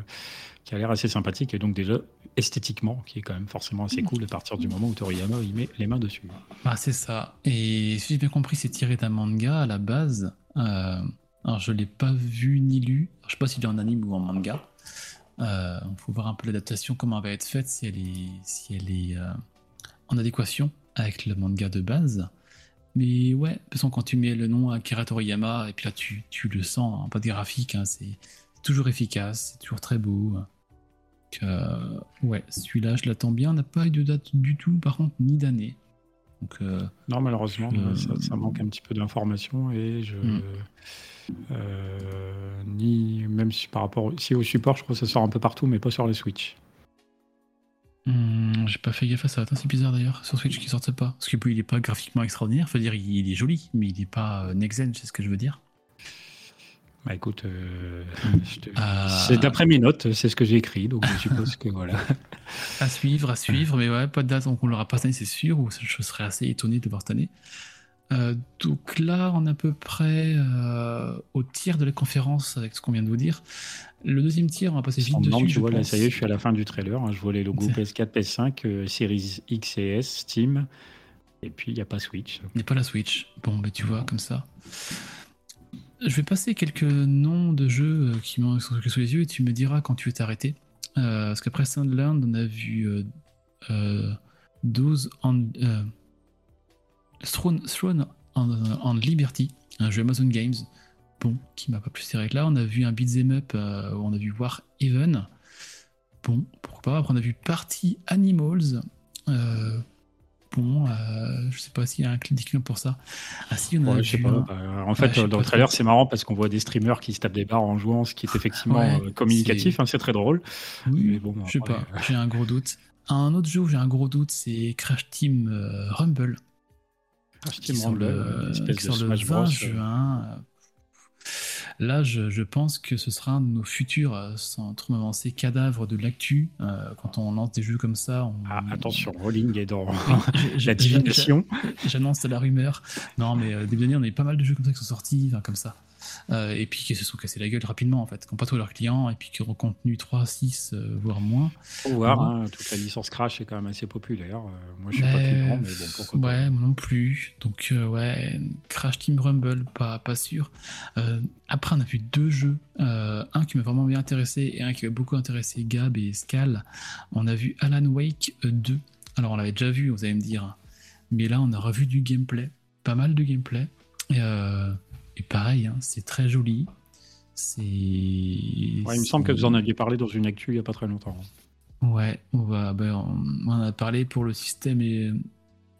qui a l'air assez sympathique et donc déjà esthétiquement, qui est quand même forcément assez cool à partir du moment où Toriyama y met les mains dessus. Ah, c'est ça. Et si j'ai bien compris, c'est tiré d'un manga à la base. Euh, alors, je l'ai pas vu ni lu. Alors, je sais pas s'il est en anime ou en manga. Il faut voir un peu l'adaptation, comment elle va être faite, si elle est, si elle est euh, en adéquation avec le manga de base. Mais ouais, de toute façon, quand tu mets le nom Akira Toriyama, et puis là, tu, tu le sens, en pas de graphique, hein, c'est toujours efficace, c'est toujours très beau. Euh, ouais, celui-là, je l'attends bien. On n'a pas eu de date du tout, par contre, ni d'année. Donc, euh, Non, malheureusement, Euh, ça, ça manque un petit peu d'informations et je. Hmm. euh, ni même si par rapport si au support, je crois que ça sort un peu partout, mais pas sur les Switch. hum, j'ai pas fait gaffe à ça. C'est bizarre d'ailleurs, sur Switch qui sortait pas. Parce que puis, il est pas graphiquement extraordinaire, faut dire, il est joli, mais il est pas next-gen, c'est ce que je veux dire. Bah écoute, euh, te- Ah. c'est d'après mes notes, c'est ce que j'ai écrit, donc je suppose que voilà. À suivre, à suivre, mais ouais, pas de date, donc on l'aura pas cette année, c'est sûr, ou je serais assez étonné de voir cette année. Euh, donc là, on est à peu près euh, au tiers de la conférence avec ce qu'on vient de vous dire. Le deuxième tiers, on va passer vite dessus. norme, je tu vois, là, ça y est, je suis à la fin du trailer. hein, je vois les logos C'est- PS4, PS5, euh, Series X et S, Steam, et puis il n'y a pas Switch. Il n'y a pas la Switch. Bon, mais tu vois, comme ça. Je vais passer quelques noms de jeux euh, qui m'ont sous les yeux et tu me diras quand tu veux t'arrêter. Euh, parce qu'après Sunderland, on a vu euh, euh, 12 on, euh, Throne, Throne on, on Liberty, un jeu Amazon Games. Bon, qui m'a pas plus tiré que là. On a vu un beat'em up où on a vu War Even. Bon, pourquoi pas. Après, on a vu Party Animals. Euh, euh, je sais pas s'il y a un clic d'équivalent pour ça. Ah si, on a Ouais, je sais vu pas. un- bah, en fait, je sais dans le trailer, c'est marrant parce qu'on voit des streamers qui se tapent des barres en jouant, ce qui est effectivement Ouais, euh, communicatif. hein, c'est très drôle. Oui, Mais bon, je sais pas, j'ai un gros doute. Un autre jeu où j'ai un gros doute, c'est Crash Team euh, Rumble, Crash Team Rumble, le, espèce de le Smash 20 Bros. euh, juin. Là, je, je pense que ce sera un de nos futurs, euh, sans trop m'avancer, cadavres de l'actu. Euh, quand on lance des jeux comme ça, on... Ah, attention, Rolling est dans la divination. J'annonce la rumeur. Non, mais euh, début d'année, on a eu pas mal de jeux comme ça qui sont sortis, enfin, comme ça. Euh, et puis qui se sont cassés la gueule rapidement, en fait, qui n'ont pas trouvé leurs clients, et puis qui ont contenu 3, 6, euh, voire moins. Faut voir, hein, toute la licence Crash est quand même assez populaire. Euh, moi, je suis pas Mais- client, mais bon, pourquoi pas. Ouais, moi non plus. Donc, ouais, Crash Team Rumble, pas, pas sûr. Après, on a vu deux jeux. Un qui m'a vraiment bien intéressé et un qui m'a beaucoup intéressé Gab et Scal. On a vu Alan Wake 2. Alors, on l'avait déjà vu, vous allez me dire. Mais là, on a revu du gameplay. Pas mal de gameplay. Et, euh, et pareil, hein, c'est très joli. C'est. Ouais, il me semble que vous en aviez parlé dans une actu il y a pas très longtemps. Ouais, on va, ben, on, en a parlé pour le système et-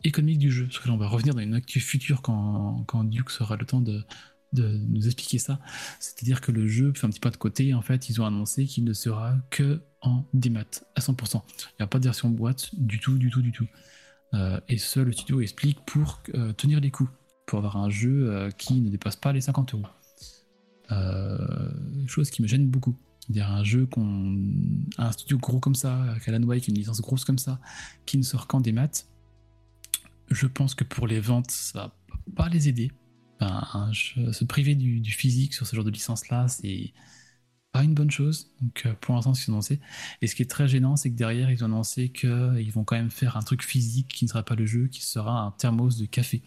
économique du jeu. Parce que là, on va revenir dans une actu future quand, quand Duke sera le temps de, de nous expliquer ça. C'est-à-dire que le jeu fait un petit pas de côté. En fait, ils ont annoncé qu'il ne sera que en démat à 100%. Il n'y a pas de version boîte du tout, du tout, du tout. Euh, et ce, le studio explique pour euh, tenir les coûts, pour avoir un jeu euh, qui ne dépasse pas les 50 euros. Euh, chose qui me gêne beaucoup. C'est-à-dire un jeu qu'on. Un studio gros comme ça, avec Wake, une licence grosse comme ça, qui ne sort qu'en des maths, je pense que pour les ventes, ça va pas les aider. Enfin, un jeu- se priver du, physique sur ce genre de licence-là, c'est pas une bonne chose. Donc euh, pour l'instant, qu'ils ont annoncé. Et ce qui est très gênant, c'est que derrière, ils ont annoncé qu'ils vont quand même faire un truc physique qui ne sera pas le jeu, qui sera un thermos de café.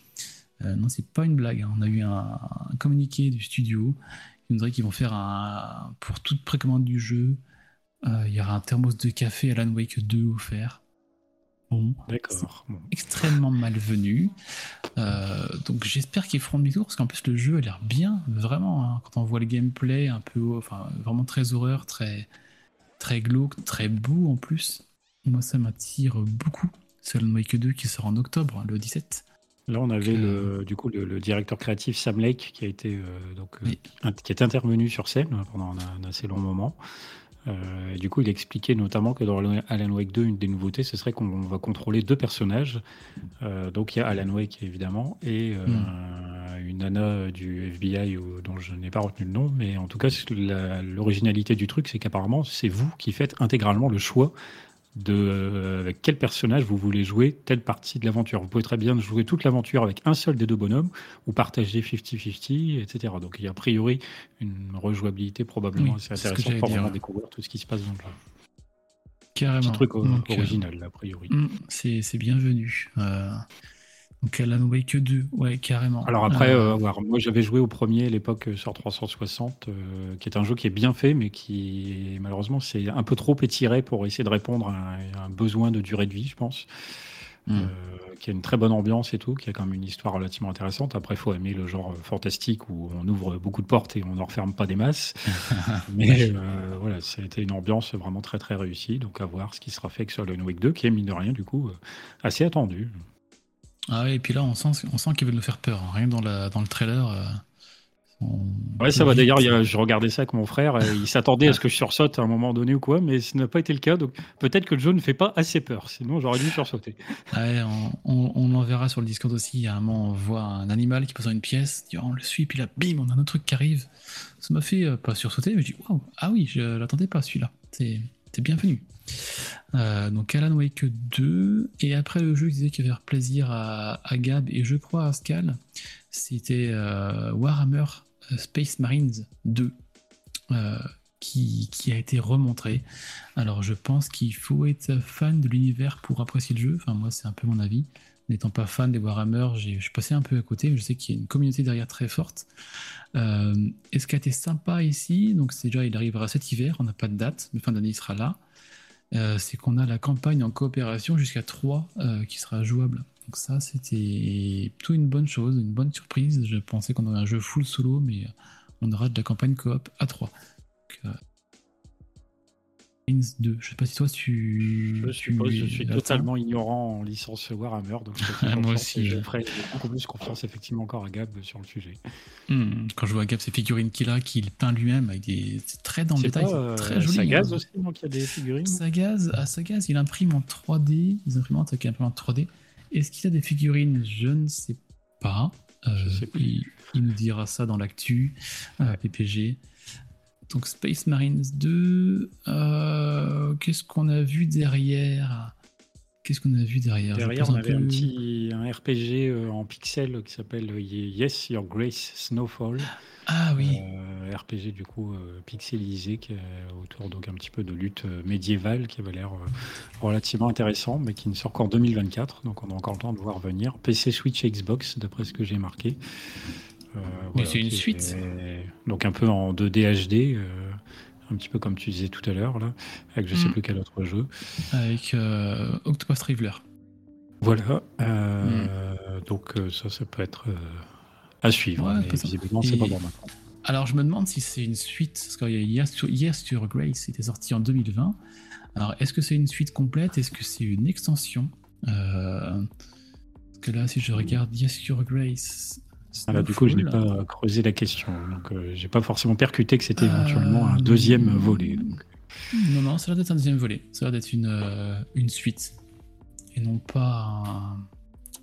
Euh, non, c'est pas une blague. hein. On a eu un, un communiqué du studio qui nous dirait qu'ils vont faire un. Pour toute précommande du jeu, euh, il y aura un thermos de café Alan Wake 2 offert. Bon, D'accord. Bon. extrêmement malvenu. Euh, donc j'espère qu'ils feront demi-tour parce qu'en plus le jeu a l'air bien, vraiment. hein. quand on voit le gameplay un peu, enfin vraiment très horreur, très très glauque, très beau en plus. Moi ça m'attire beaucoup. C'est Alan Wake 2 qui sort en octobre, hein, le 17. Là, on avait Euh, le, du coup le, le directeur créatif Sam Lake qui a été euh, donc euh, Oui. qui est intervenu sur scène euh, pendant un, un assez long moment. Euh, et du coup, il expliquait notamment que dans Alan Wake 2, une des nouveautés, ce serait qu'on va contrôler deux personnages. Euh, donc, il y a Alan Wake évidemment et euh, Mm. une nana du FBI dont je n'ai pas retenu le nom, mais en tout cas, l'originalité du truc, c'est qu'apparemment, c'est vous qui faites intégralement le choix de euh, avec quel personnage vous voulez jouer telle partie de l'aventure. Vous pouvez très bien jouer toute l'aventure avec un seul des deux bonhommes ou partager 50-50, etc. Donc il y a a priori une rejouabilité probablement Oui, assez intéressante pour vraiment découvrir tout ce qui se passe dans le jeu. Carrément. Petit truc euh, Donc, original, a priori. mm, c'est c'est bienvenu. Euh, donc Alan Wake 2, ouais, carrément. Alors après, Euh, euh, voir, moi j'avais joué au premier à l'époque euh, sur 360, euh, qui est un jeu qui est bien fait, mais qui malheureusement c'est un peu trop étiré pour essayer de répondre à un, à un besoin de durée de vie, je pense. Hmm. euh, qui a une très bonne ambiance et tout, qui a quand même une histoire relativement intéressante. Après, il faut aimer le genre fantastique où on ouvre beaucoup de portes et on n'en referme pas des masses. Mais euh, voilà, ça a été une ambiance vraiment très très réussie. Donc à voir ce qui sera fait avec Alan Wake 2, qui est mine de rien du coup assez attendu. Ah et puis là, on sent, on sent qu'ils veulent nous faire peur. hein. Rien que dans, la, dans le trailer. euh, on- Ouais, ça va. D'ailleurs, a- je regardais ça avec mon frère. et il s'attendait à ce que je sursaute à un moment donné ou quoi, mais ce n'a pas été le cas. Donc peut-être que le jeu ne fait pas assez peur. Sinon, j'aurais dû sursauter. Ouais, on, on, on l'enverra sur le Discord aussi. A un moment, on voit un animal qui passe dans une pièce, dit, on le suit, puis là, bim, on a un autre truc qui arrive. Ça m'a fait euh, pas sursauter, mais je dis, waouh, ah oui, je l'attendais pas celui-là. C'est c'est bienvenu. Euh, donc Alan Wake 2, et après le jeu qui disait qu'il va faire plaisir à, à Gab et je crois à Scal, c'était euh, Warhammer euh, Space Marines 2. euh, qui, qui a été remontré. Alors je pense qu'il faut être fan de l'univers pour apprécier le jeu. Enfin moi c'est un peu mon avis. N'étant pas fan des Warhammer, je suis passé un peu à côté, mais je sais qu'il y a une communauté derrière très forte. Euh, et ce qui a été sympa ici, donc c'est déjà il arrivera cet hiver, on n'a pas de date, mais fin d'année il sera là. Euh, c'est qu'on a la campagne en coopération jusqu'à 3 euh, qui sera jouable. Donc ça c'était plutôt une bonne chose, une bonne surprise. Je pensais qu'on aurait un jeu full solo, mais euh, on aura de la campagne coop à 3. Donc, Marines 2. Je sais pas si toi tu. Je suppose, je tu suis attends. totalement ignorant en licence Warhammer, donc je, Moi aussi, je je- ferai beaucoup plus confiance effectivement encore à Gab sur le sujet. Hmm, Quand je vois Gab, ces figurines qu'il a, qu'il peint lui-même, avec des... c'est très dans le détail, pas, c'est euh, très joli. Sagaz hein. aussi, donc il y a des figurines. Sagaz, à Sagaz, il imprime en 3D, les imprimantes avec imprimante 3D. Est-ce qu'il a des figurines? Je ne sais pas. Euh, Je sais plus. Il, il nous dira ça dans l'actu, euh, PPG. Donc Space Marines 2, euh, qu'est-ce qu'on a vu derrière? Qu'est-ce qu'on a vu derrière? Derrière, on un avait un petit un RPG euh, en pixel qui s'appelle euh, Yes, Your Grace Snowfall. Ah oui, Euh, RPG du coup euh, pixelisé qui est autour donc un petit peu de lutte médiévale qui avait l'air euh, relativement intéressant mais qui ne sort qu'en 2024 donc on a encore le temps de voir venir. PC Switch Xbox d'après ce que j'ai marqué Euh, c'est une suite. donc un peu en 2D HD euh, un petit peu comme tu disais tout à l'heure là avec je sais Mm. plus quel autre jeu avec euh, Octopath Traveler. voilà euh, donc euh, ça ça peut être euh, à suivre Ouais, mais visiblement c'est pas bon maintenant Alors je me demande si c'est une suite, parce qu'il y a sur, sur Grace, était sorti en 2020. Alors est-ce que c'est une suite complète? Est-ce que c'est une extension? Parce que là, si je regarde Yes sur Grace. Alors, du coup, je n'ai pas creusé la question. Donc, euh, j'ai pas forcément percuté que c'était éventuellement un Euh, deuxième volet. donc. Non, non, ça a l'air d'être un deuxième volet. Ça a l'air d'être une, euh, une suite. Et non pas un-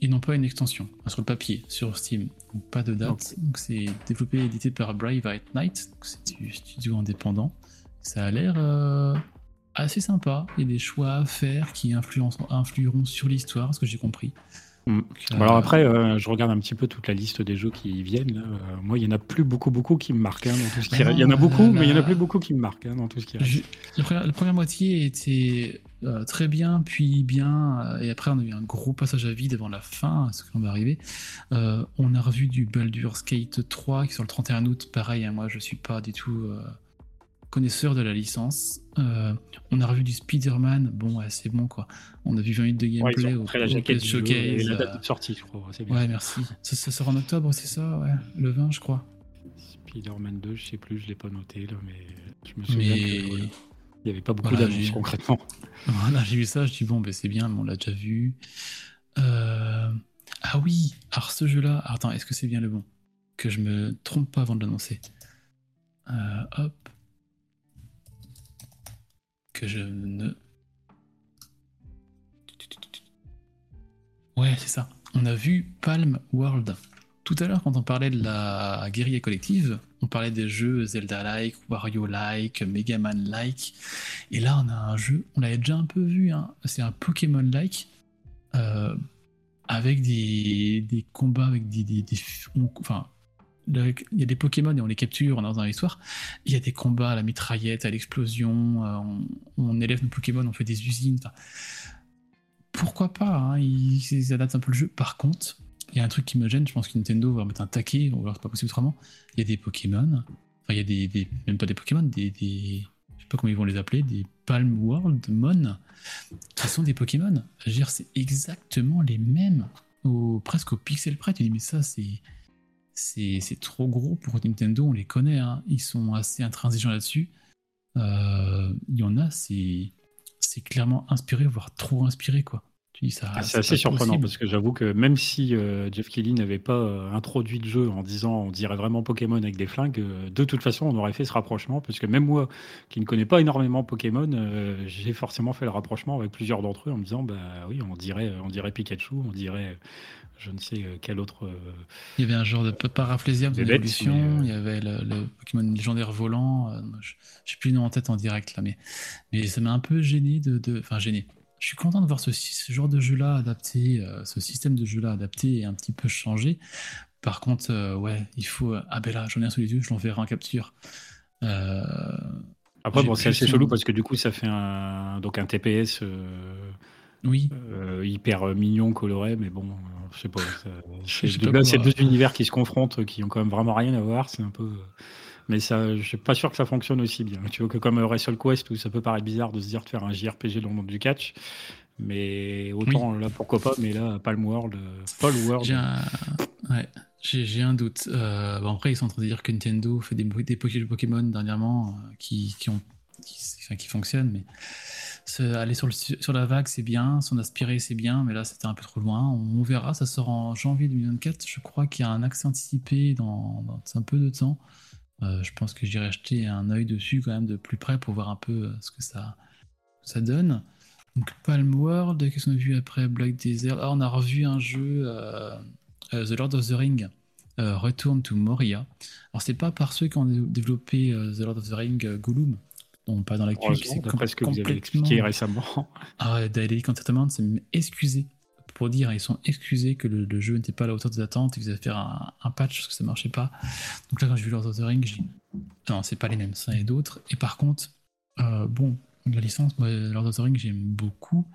Et non pas une extension. Enfin, Sur le papier, sur Steam. Donc, pas de date. Donc c'est développé et édité par Brave at Night. C'est du studio indépendant. Ça a l'air euh, assez sympa. Il y a des choix à faire qui influeront sur l'histoire, ce que j'ai compris. Mm. Alors euh, après, euh, je regarde un petit peu toute la liste des jeux qui viennent. là. Euh, moi, il y en a plus beaucoup, beaucoup qui me marquent. hein, dans tout ce qui Ah reste. Il y en a non, beaucoup, euh, mais il y en a plus beaucoup qui me marquent hein, dans tout ce qui. Je- la, première, la première moitié était euh, très bien, puis bien, euh, et après on a eu un gros passage à vide avant la fin, ce qu'on va arriver. Euh, on a revu du Baldur's Gate 3 qui sort le 31 août, pareil, hein, moi je suis pas du tout euh, connaisseur de la licence. Euh, on a revu du Spider-Man, bon ouais, c'est bon quoi. On a vu 20 minutes de Ouais, gameplay ont au, la jaquette jeu et Showcase. la date euh, de sortie, je crois. Bien. ouais, merci. Ça, ça sort en octobre, c'est ça, ouais, le 20 je crois. Spider-Man 2, je sais plus, je l'ai pas noté là, mais je me souviens Mais que, voilà, il y avait pas beaucoup Voilà, d'annonces concrètement. Voilà, j'ai vu ça, je dis bon, ben c'est bien, mais on l'a déjà vu. Euh, Ah oui, alors ce jeu-là, attends, est-ce que c'est bien le bon? Que je me trompe pas avant de l'annoncer. Euh, hop. Ouais, c'est ça. On a vu Palm World. Tout à l'heure, quand on parlait de la guérilla collective, on parlait des jeux Zelda-like, Wario-like, Megaman-like. Et là, on a un jeu, on l'avait déjà un peu vu, hein, c'est un Pokémon-like, euh, avec des, combats, avec des. des- enfin, il y a des Pokémon et on les capture, on est dans l'histoire. Il y a des combats à la mitraillette, à l'explosion, euh, on, élève nos Pokémon, on fait des usines. pourquoi pas hein, ils, adaptent un peu le jeu. Par contre, il y a un truc qui me gêne, je pense que Nintendo va mettre un taquet, ou alors c'est pas possible autrement. Il y a des Pokémon, enfin il y a des, même pas des Pokémon, des, des- je sais pas comment ils vont les appeler, des Palm World Mon, qui sont des Pokémon. C'est exactement les mêmes, au, presque au pixel près. Tu dis, mais ça, c'est. C'est trop gros pour Nintendo, on les connaît, hein. ils sont assez intransigeants là-dessus. Euh, il y en a, c'est clairement inspiré, voire trop inspiré, quoi. Ah, c'est assez surprenant parce que j'avoue que même si euh, Jeff Kelly n'avait pas euh, introduit le jeu en disant on dirait vraiment Pokémon avec des flingues, de toute façon on aurait fait ce rapprochement parce que même moi qui ne connais pas énormément Pokémon, j'ai forcément fait le rapprochement avec plusieurs d'entre eux en me disant bah oui on dirait on dirait Pikachu, on dirait je ne sais quel autre. Il y avait un genre de paraplésium de l'évolution, il y avait le, Pokémon légendaire volant, je n'ai plus le nom en tête en direct là, mais, mais ça m'a un peu gêné de. Enfin gêné je suis content de voir ce, genre de jeu-là adapté, euh, ce système de jeu-là adapté et un petit peu changé. Par contre, euh, ouais, il faut. Ah ben là, j'en ai un sous les yeux, je l'enverrai en capture. Euh, Après, bon, c'est assez chelou parce que du coup, ça fait un, donc un TPS oui. hyper mignon, coloré, mais bon, je sais pas. C'est deux univers qui se confrontent, qui ont quand même vraiment rien à voir. C'est un peu. Mais ça, je suis pas sûr que ça fonctionne aussi bien. Tu vois que comme WrestleQuest où ça peut paraître bizarre de se dire de faire un JRPG dans le monde du catch, mais autant là pourquoi pas, mais là Palm World, Palm World. J'ai un... Ouais. J'ai un doute. Euh, bon après, ils sont en train de dire que Nintendo fait des, des Pokémon dernièrement euh, qui, qui, ont, qui, qui fonctionnent, mais aller sur, la vague, c'est bien, s'en aspirer, c'est bien, mais là, c'était un peu trop loin. On, verra, ça sort en janvier 2024. Je crois qu'il y a un accès anticipé dans, un peu de temps. Euh, je pense que j'irai acheter un œil dessus quand même de plus près pour voir un peu euh, ce que ça, ça donne. Donc Palm World, qu'est-ce qu'on a vu après Black Desert? Ah, on a revu un jeu, euh, The Lord of the Ring, Return to Moria. Alors c'est pas par ceux qui ont développé The Lord of the Ring Gollum, on pas dans l'actu, c'est ce que vous avez expliqué récemment. Ah Daily Entertainment s'est excusé pour dire ils sont excusés que le, jeu n'était pas à la hauteur des attentes, ils avaient fait un, patch parce que ça marchait pas. Donc là, quand j'ai vu Lord of the Rings, j'ai non, c'est pas les mêmes, ça et d'autres. Et par contre, euh, bon, la licence, Lord of the Rings, j'aime beaucoup.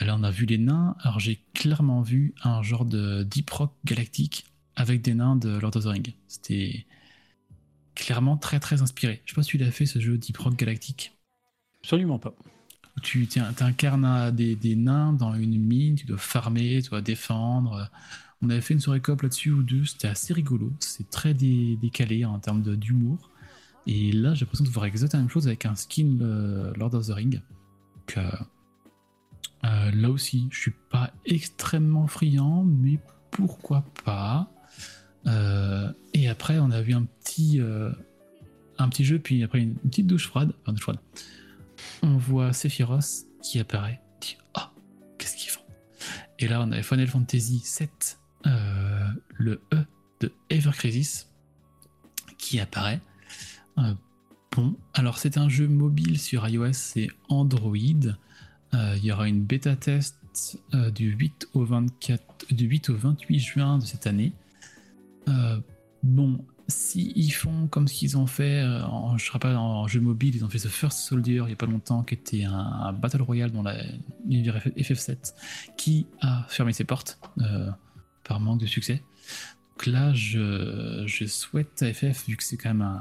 Là, on a vu les nains. Alors, j'ai clairement vu un genre de deep rock galactique avec des nains de Lord of the Rings. C'était clairement très très inspiré. Je sais pas si tu l'as fait ce jeu deep rock galactique. Absolument pas tu incarnes des, des, nains dans une mine, tu dois farmer, tu dois défendre. On avait fait une soirée coop là-dessus ou deux, c'était assez rigolo, c'est très décalé en termes d'humour. Et là, j'ai l'impression de voir exactement la même chose avec un skin euh, Lord of the Ring. Euh, euh, là aussi, je suis pas extrêmement friand, mais pourquoi pas? Et après, on a vu un petit, un petit jeu, puis après une, petite douche froide, enfin douche froide on voit Sephiroth qui apparaît. Dit Ah, qu'est-ce qu'ils font? Et là, on a Final Fantasy VII, euh, le E de Ever Crisis, qui apparaît. Euh, bon, alors c'est un jeu mobile sur iOS et Android. Euh, il y aura une bêta test du 8 au 24, du 8 au 28 juin de cette année. Bon, si font comme ce qu'ils ont fait, euh, en, je rappelle en jeu mobile, ils ont fait The First Soldier il n'y a pas longtemps, qui était un, Battle Royale dans l'univers FF7, qui a fermé ses portes euh, par manque de succès. Donc là, je, souhaite à FF, vu que c'est quand même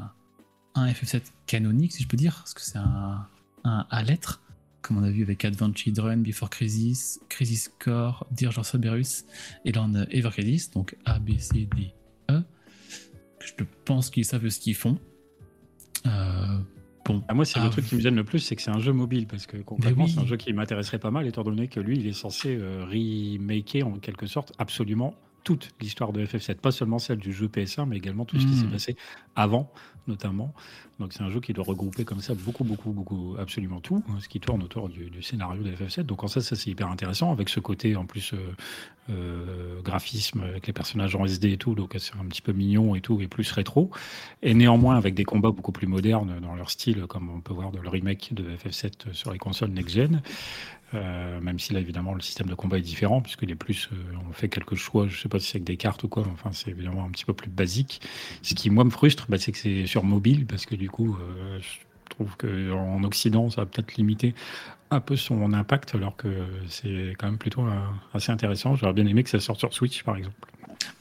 un, FF7 canonique, si je peux dire, parce que c'est un, à lettres, comme on a vu avec Advent Children, Before Crisis, Crisis Core, Dirge Cerberus, et là on Crisis, donc A, B, C, D, Je pense qu'ils savent ce qu'ils font. Euh, bon. Ah, moi, c'est le truc qui me gêne le plus, c'est que c'est un jeu mobile, parce que concrètement, c'est un jeu qui m'intéresserait pas mal, étant donné que lui, il est censé euh, remaker en quelque sorte absolument toute l'histoire de FF7, pas seulement celle du jeu PS1, mais également tout ce qui s'est hmm. passé avant, notamment. Donc c'est un jeu qui doit regrouper comme ça beaucoup, beaucoup, beaucoup, absolument tout, hein, ce qui tourne autour du, scénario de FF7. Donc en ça, ça c'est hyper intéressant, avec ce côté en plus euh, euh, graphisme, avec les personnages en SD et tout, donc c'est un petit peu mignon et tout, et plus rétro. Et néanmoins avec des combats beaucoup plus modernes dans leur style, comme on peut voir dans le remake de FF7 sur les consoles next-gen. Euh, même si là, évidemment, le système de combat est différent, puisqu'il est plus. Euh, on fait quelques choix, je sais pas si c'est avec des cartes ou quoi, enfin, c'est évidemment un petit peu plus basique. Ce qui, moi, me frustre, bah, c'est que c'est sur mobile, parce que du coup, euh, je trouve qu'en Occident, ça va peut-être limiter un peu son impact, alors que c'est quand même plutôt assez intéressant. J'aurais bien aimé que ça sorte sur Switch, par exemple.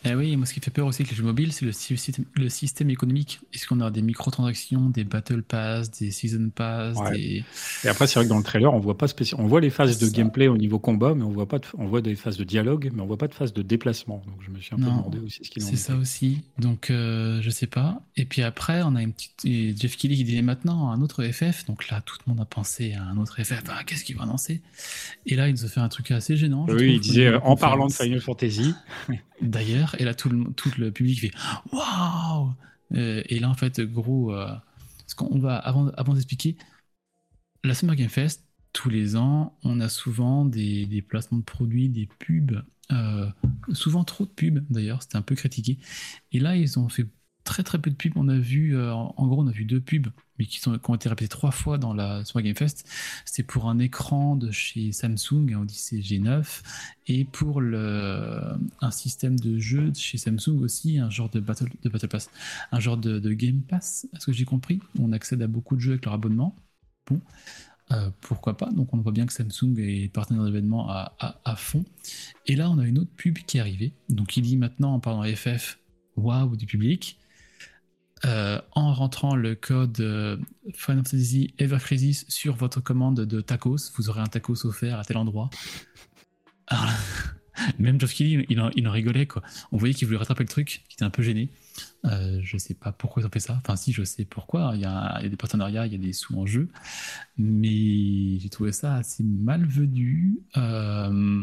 Eh oui, moi ce qui fait peur aussi avec les jeux mobiles, c'est le, système, le système économique. Est-ce qu'on a des microtransactions, des battle pass, des season pass des... Et après, c'est vrai que dans le trailer, on voit pas spécial... on voit les phases de gameplay au niveau combat, mais on voit pas, de... on voit des phases de dialogue, mais on voit pas de phase de déplacement. Donc je me suis un peu demandé aussi ce qu'il en C'est ça aussi. Donc euh, je sais pas. Et puis après, on a une petite et Jeff Kelly qui disait maintenant un autre FF. Donc là, tout le monde a pensé à un autre FF. Ah, qu'est-ce qu'il va annoncer? Et là, il nous a fait un truc assez gênant. Oui, il disait en parlant de Final Fantasy. D'ailleurs, et là, tout le, public fait Waouh euh, Et là, en fait, gros, euh, va, avant, d'expliquer, la Summer Game Fest, tous les ans, on a souvent des, des placements de produits, des pubs, euh, souvent trop de pubs d'ailleurs, c'était un peu critiqué. Et là, ils ont fait très très peu de pubs. On a vu, euh, en gros, on a vu deux pubs, mais qui, ont été répétées trois fois dans la Summer Game Fest. C'était pour un écran de chez Samsung, un Odyssey G9, et pour le, un système de jeu de chez Samsung aussi, un genre de Battle, de battle Pass, un genre de, Game Pass, est-ce que j'ai compris On accède à beaucoup de jeux avec leur abonnement. Bon. Euh, pourquoi pas? Donc on voit bien que Samsung est partenaire d'événements à, à, fond. Et là, on a une autre pub qui est arrivée. Donc il dit maintenant, en parlant FF, waouh du public. Euh, en rentrant le code euh, Final Fantasy Ever Crisis sur votre commande de tacos, vous aurez un tacos offert à tel endroit. même Geoff Kelly, il en, rigolait. On voyait qu'il voulait rattraper le truc, qu'il était un peu gêné. Euh, je sais pas pourquoi ils ont fait ça. Enfin, si, je sais pourquoi. Il y, a, des partenariats, il y a des sous en jeu. Mais j'ai trouvé ça assez malvenu. Euh,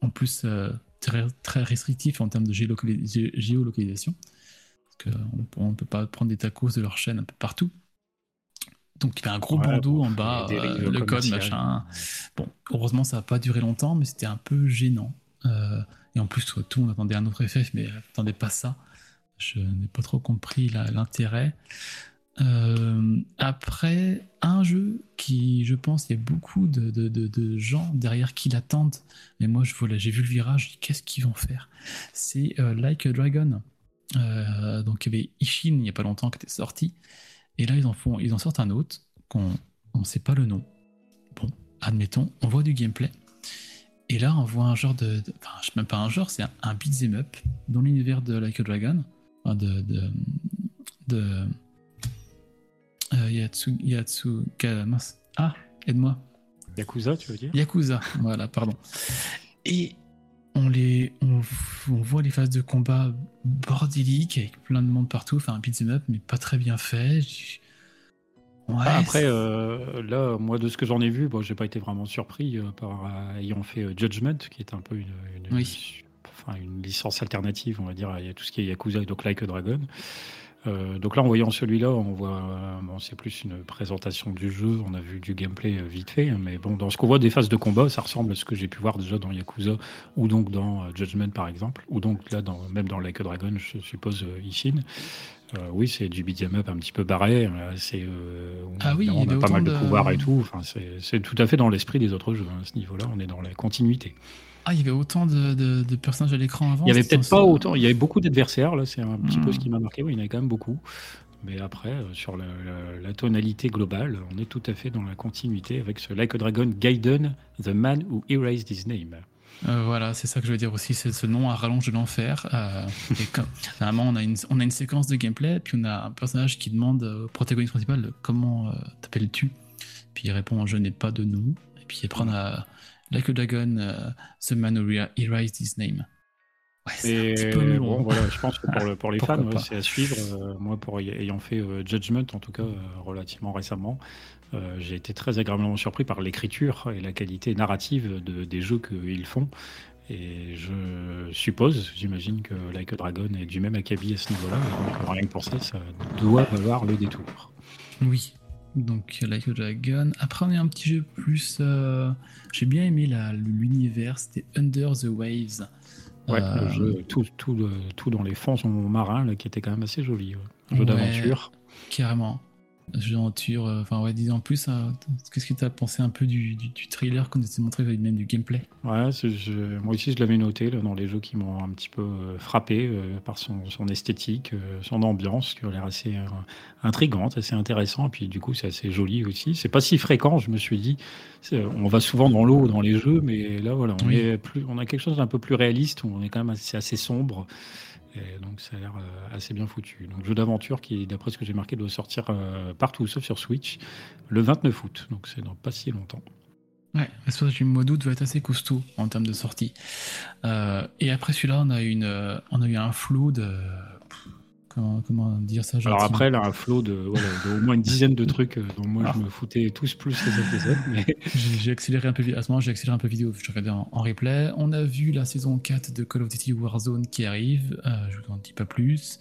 en plus, euh, très restrictif en termes de géolocalisation on ne peut pas prendre des tacos de leur chaîne un peu partout. Donc il y avait un gros bandeau en bas, euh, le code, machin. Bon, heureusement ça n'a pas duré longtemps, mais c'était un peu gênant. Euh, et en plus, tout le monde attendait un autre FF, mais attendait pas ça. Je n'ai pas trop compris l'intérêt. Euh, après, un jeu qui, je pense, il y a beaucoup de, gens derrière qui l'attendent. Mais moi, j'ai vu le virage, qu'est-ce qu'ils vont faire? C'est Like a Dragon. Euh, donc il y avait Ishin il n'y a pas longtemps qui était sorti. Et là, ils en, font, ils en sortent un autre qu'on ne sait pas le nom. Bon, admettons, on voit du gameplay. Et là, on voit un genre de. enfin, je sais même pas un genre, c'est un, un beat'em up dans l'univers de Like a Dragon. de. de, de euh, Yatsu, Yatsu, Ah, aide-moi. Yakuza, tu veux dire? Yakuza, voilà, pardon. Et on, les, on, voit les phases de combat bordéliques avec plein de monde partout, enfin un beat'em up, mais pas très bien fait. Bah, après, euh, là, moi, de ce que j'en ai vu, bon, j'ai pas été vraiment surpris euh, par euh, ayant fait Judgment, qui est un peu une, enfin, une, licence alternative, on va dire, a tout ce qui est Yakuza et donc Like a Dragon. Euh, donc là, en voyant celui-là, on voit, euh, bon, c'est plus une présentation du jeu. On a vu du gameplay euh, vite fait, hein, mais bon, dans ce qu'on voit des phases de combat, ça ressemble à ce que j'ai pu voir déjà dans Yakuza ou donc dans Judgment par exemple, ou donc là, dans, même dans Like a Dragon, je suppose Ishin. oui, c'est du beat'em up un petit peu barré. C'est, ah oui, on a pas mal de, pouvoirs et tout. Enfin, c'est, tout à fait dans l'esprit des autres jeux. Hein, à ce niveau-là, on est dans la continuité. Ah, il y avait autant de, personnages à l'écran avant Il y avait peut-être pas autant. Il y avait beaucoup d'adversaires, là, c'est un petit peu ce hmm. qui m'a marqué. Oui, il y en avait quand même beaucoup. Mais après, euh, sur la, tonalité globale, on est tout à fait dans la continuité avec ce Like a Dragon Gaiden, The Man Who Erased His Name. Euh, voilà, c'est ça que je veux dire aussi, c'est ce nom à rallonge de l'enfer. Euh, on a, une, on a une séquence de gameplay, puis on a un personnage qui demande au protagoniste principal comment t'appelles-tu? Puis il répond Je n'ai pas de nom. Et puis après, on a Like a Dragon, uh, The Man Who Erased His Name. Ouais, c'est un petit peu bon, voilà, je pense que pour, pour les fans, ouais, c'est à suivre. Euh, moi, pour ayant fait euh, Judgment, en tout cas, euh, relativement récemment, j'ai été très agréablement surpris par l'écriture et la qualité narrative de, des jeux qu'ils font. Et je suppose, j'imagine que Like a Dragon est du même acabit à ce niveau-là. Donc rien que pour ça, ça doit avoir le détour. Oui, donc Like a Dragon. Après on est un petit jeu plus... Euh, j'ai bien aimé l'univers, c'était Under the Waves. Ouais, le euh, jeu, tout, tout, dans les fonds marins, là, qui était quand même assez joli. Jeu d'aventure. Carrément. D'aventure. euh, Enfin, ouais, disons en plus, qu'est-ce que tu as pensé un peu du, du, du trailer qu'on a montré, même du gameplay? Ouais, je- moi aussi je l'avais noté là, dans les jeux qui m'ont un petit peu euh, frappé euh, par son, son esthétique, euh, son ambiance, qui a l'air assez euh, intrigante, assez intéressant. Et puis du coup, c'est assez joli aussi. C'est pas si fréquent, je me suis dit. On va souvent dans l'eau dans les jeux, mais là voilà, on, Oui. est plus, on a quelque chose d'un peu plus réaliste, où on est quand même assez, assez sombre. Donc ça a l'air euh, assez bien foutu. Donc jeu d'aventure qui, d'après ce que j'ai marqué, doit sortir euh, partout sauf sur Switch le 29 août. Donc c'est dans pas si longtemps. Ouais, l'espace du mois d'août va être assez costaud en termes de sortie. Euh, et après celui-là, on a, eu un flot de. Comment, comment dire ça Alors après, là, un flot de, voilà, de au moins une dizaine de trucs euh, dont moi Ah. je me foutais tous plus les épisodes. Mais J'ai accéléré un peu, à ce moment, j'ai accéléré un peu vidéo, je regardais en, en replay. On a vu la saison 4 de Call of Duty Warzone qui arrive, euh, je vous en dis pas plus.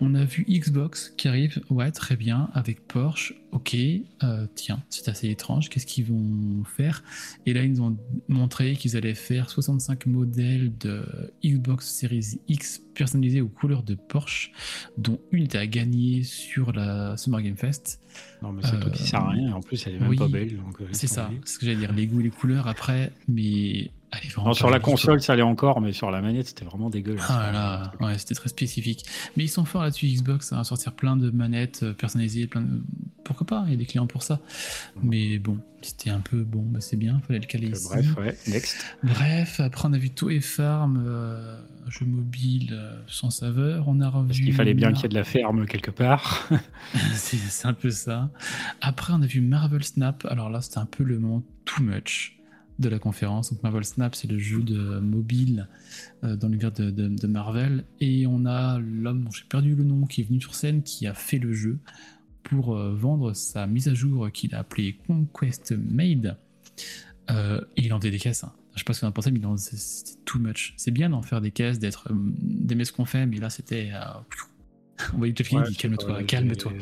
On a vu Xbox qui arrive, ouais, très bien, avec Porsche, ok, euh, tiens, c'est assez étrange, qu'est-ce qu'ils vont faire? Et là, ils nous ont montré qu'ils allaient faire 65 modèles de Xbox Series X personnalisés aux couleurs de Porsche, dont une était à gagner sur la Summer Game Fest. non, mais truc qui sert à rien. En plus, elle est même oui, pas belle. donc, euh, C'est ça, ce que j'allais dire, les goûts et les couleurs après, mais allez, Non, sur la tout. console, ça allait encore, mais sur la manette, c'était vraiment dégueulasse. Ah là, ouais, c'était très spécifique. Mais ils sont forts là-dessus, Xbox, à sortir plein de manettes euh, personnalisées, plein de... Pourquoi pas, il y a des clients pour ça. Mais bon, c'était un peu, bon, bah, c'est bien, fallait le caler Donc, ici. euh, Bref, ouais, next. Bref, après on a vu Toy Farm, euh, jeu mobile euh, sans saveur, on a revu... Parce qu'il fallait bien qu'il y ait de la ferme quelque part. c'est c'est un peu ça. Après, on a vu Marvel Snap. Alors là, c'était un peu le moment too much de la conférence. Donc Marvel Snap, c'est le jeu de mobile euh, dans l'univers de, de- Marvel. Et on a l'homme dont j'ai perdu le nom qui est venu sur scène, qui a fait le jeu pour euh, vendre sa mise à jour qu'il a appelée Conquest Made. Euh, il en faisait des caisses. hein. Je sais pas ce vous en pensez, mais c'est- too much. C'est bien d'en faire des caisses, d'être d'aimer ce qu'on fait, mais là c'était. Euh, on voyait Jeff Kennedy, Ouais, calme-toi, calme-toi.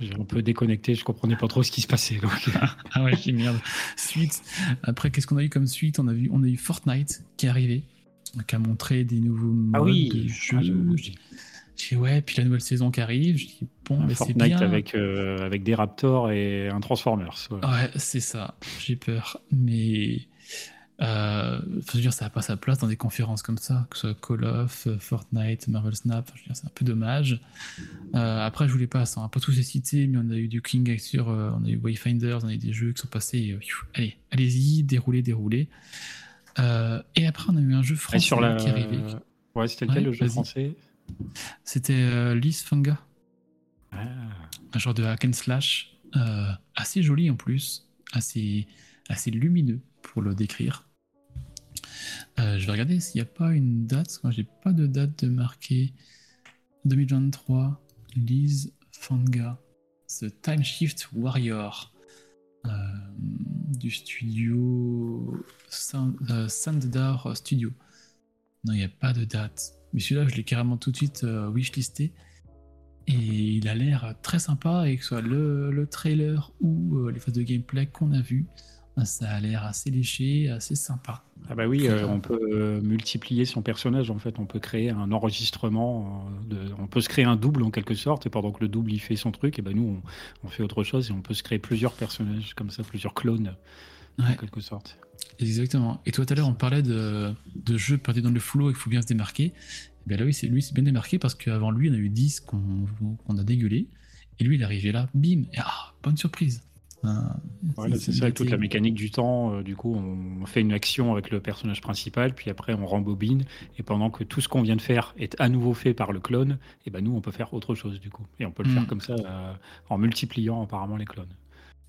j'ai- un peu déconnecté, je comprenais pas trop ce qui se passait. donc. Ah ouais, j'ai merde. Suite. Après, qu'est-ce qu'on a eu comme suite? On a vu, on a eu Fortnite qui est arrivé, qui a montré des nouveaux modes Ah oui, de jeu. ah, j'ai dit, ouais, puis la nouvelle saison qui arrive. Je dis bon, mais c'est Fortnite bien. avec, euh, avec des Raptors et un Transformers. voilà. Ouais, c'est ça. J'ai peur, mais euh, se dire, ça n'a pas sa place dans des conférences comme ça, que ce soit Call of, Fortnite, Marvel Snap. Je veux dire, c'est un peu dommage. Euh, après, je voulais pas, on va pas tous les citer, mais on a eu du King sur, euh, on a eu Wayfinders, on a eu des jeux qui sont passés. euh, pfiou, allez, allez-y, déroulez, déroulez. Et après, on a eu un jeu français sur la... qui est arrivé. Ouais, c'était lequel Ouais, le jeu français? C'était Liz Fanga. Ah, un genre de hack and slash assez joli en plus, assez, assez lumineux le décrire. Euh, je vais regarder s'il n'y a pas une date, moi j'ai pas de date de marqué. 2023, Liz Fanga, The Time Shift Warrior, euh, du studio euh, Sandar Studio. Non, il n'y a pas de date. Mais celui-là, je l'ai carrément tout de suite wishlisté. Et il a l'air très sympa, et que ce soit le, le trailer ou les phases de gameplay qu'on a vu, ça a l'air assez léché, assez sympa. Ah bah oui, euh, bien. on peut euh, multiplier son personnage en fait, on peut créer un enregistrement, euh, de- on peut se créer un double en quelque sorte, et pendant que le double il fait son truc, et ben nous on, on fait autre chose et on peut se créer plusieurs personnages comme ça, plusieurs clones en quelque sorte. Exactement. Et toi, tout à l'heure, on parlait de, de jeux perdus dans le flow et qu'il faut bien se démarquer. Et bien là, oui, c'est lui, c'est bien démarqué parce qu'avant lui, on a eu 10 qu'on qu'on a dégueulé. Et lui, il est arrivé là, bim, et ah, bonne surprise. Voilà, c'est il ça, avec toute la mécanique du temps, euh, du coup on fait une action avec le personnage principal, puis après on rembobine, et pendant que tout ce qu'on vient de faire est à nouveau fait par le clone, et ben nous on peut faire autre chose du coup. Et on peut le Mm. faire comme ça euh, en multipliant apparemment les clones.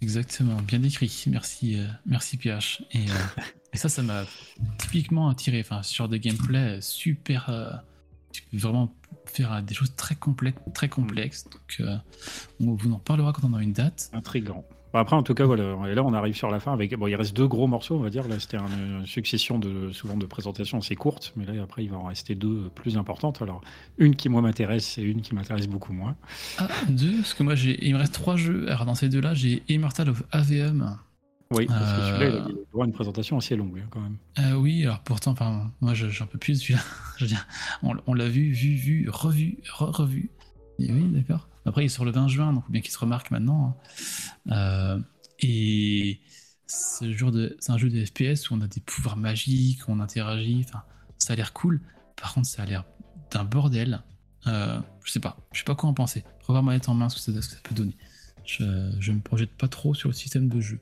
Exactement, bien décrit. Merci, euh, merci PH. Et, euh, et ça, ça m'a typiquement attiré. Enfin, ce genre de gameplay super. euh, tu peux vraiment faire des choses très complexes, très complexes. Donc, euh, on vous en parlera quand on aura une date. Intrigant. Bon, après, en tout cas, voilà. Et là, on arrive sur la fin avec. Bon, il reste deux gros morceaux, on va dire. Là, c'était un- une succession de souvent de présentations assez courtes, mais là, après, il va en rester deux plus importantes. Alors, une qui moi m'intéresse et une qui m'intéresse beaucoup moins. Ah, deux, parce que moi, j'ai, il me reste trois jeux. Alors, dans ces deux-là, j'ai Immortal of Aveum. Oui, parce que celui-là, il a- Euh. une présentation assez longue hein, quand même. Euh, oui, alors pourtant, enfin, moi, je- j'en peux plus de celui-là. Je veux dire, on, on l'a vu, vu, vu, revu, re- revu. Oui, d'accord. Après, il sort le 20 juin, donc bien qu'il se remarque maintenant. hein. Euh, et c'est un jeu de FPS où on a des pouvoirs magiques, on interagit. Enfin, ça a l'air cool. Par contre, ça a l'air d'un bordel. Euh, je sais pas. Je sais pas quoi en penser. Revoir manette en main, ce que ça, ce que ça peut donner. Je, je me projette pas trop sur le système de jeu.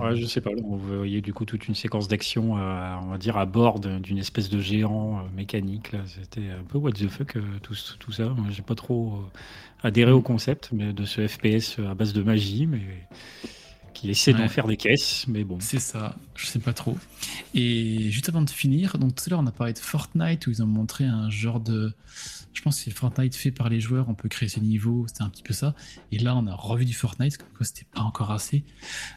Ouais, je sais pas. On voyait du coup toute une séquence d'action, euh, on va dire, à bord d'un- d'une espèce de géant euh, mécanique. là. C'était un peu what the fuck, euh, tout, ça. Moi, j'ai pas trop adhéré au concept mais de ce FPS à base de magie, mais qui essaie d'en faire des caisses. Mais bon. C'est ça, je sais pas trop. Et juste avant de finir, donc tout à l'heure on a parlé de Fortnite où ils ont montré un genre de. Je pense que c'est Fortnite fait par les joueurs, on peut créer ses niveaux, c'était un petit peu ça. Et là on a revu du Fortnite, comme quoi c'était pas encore assez.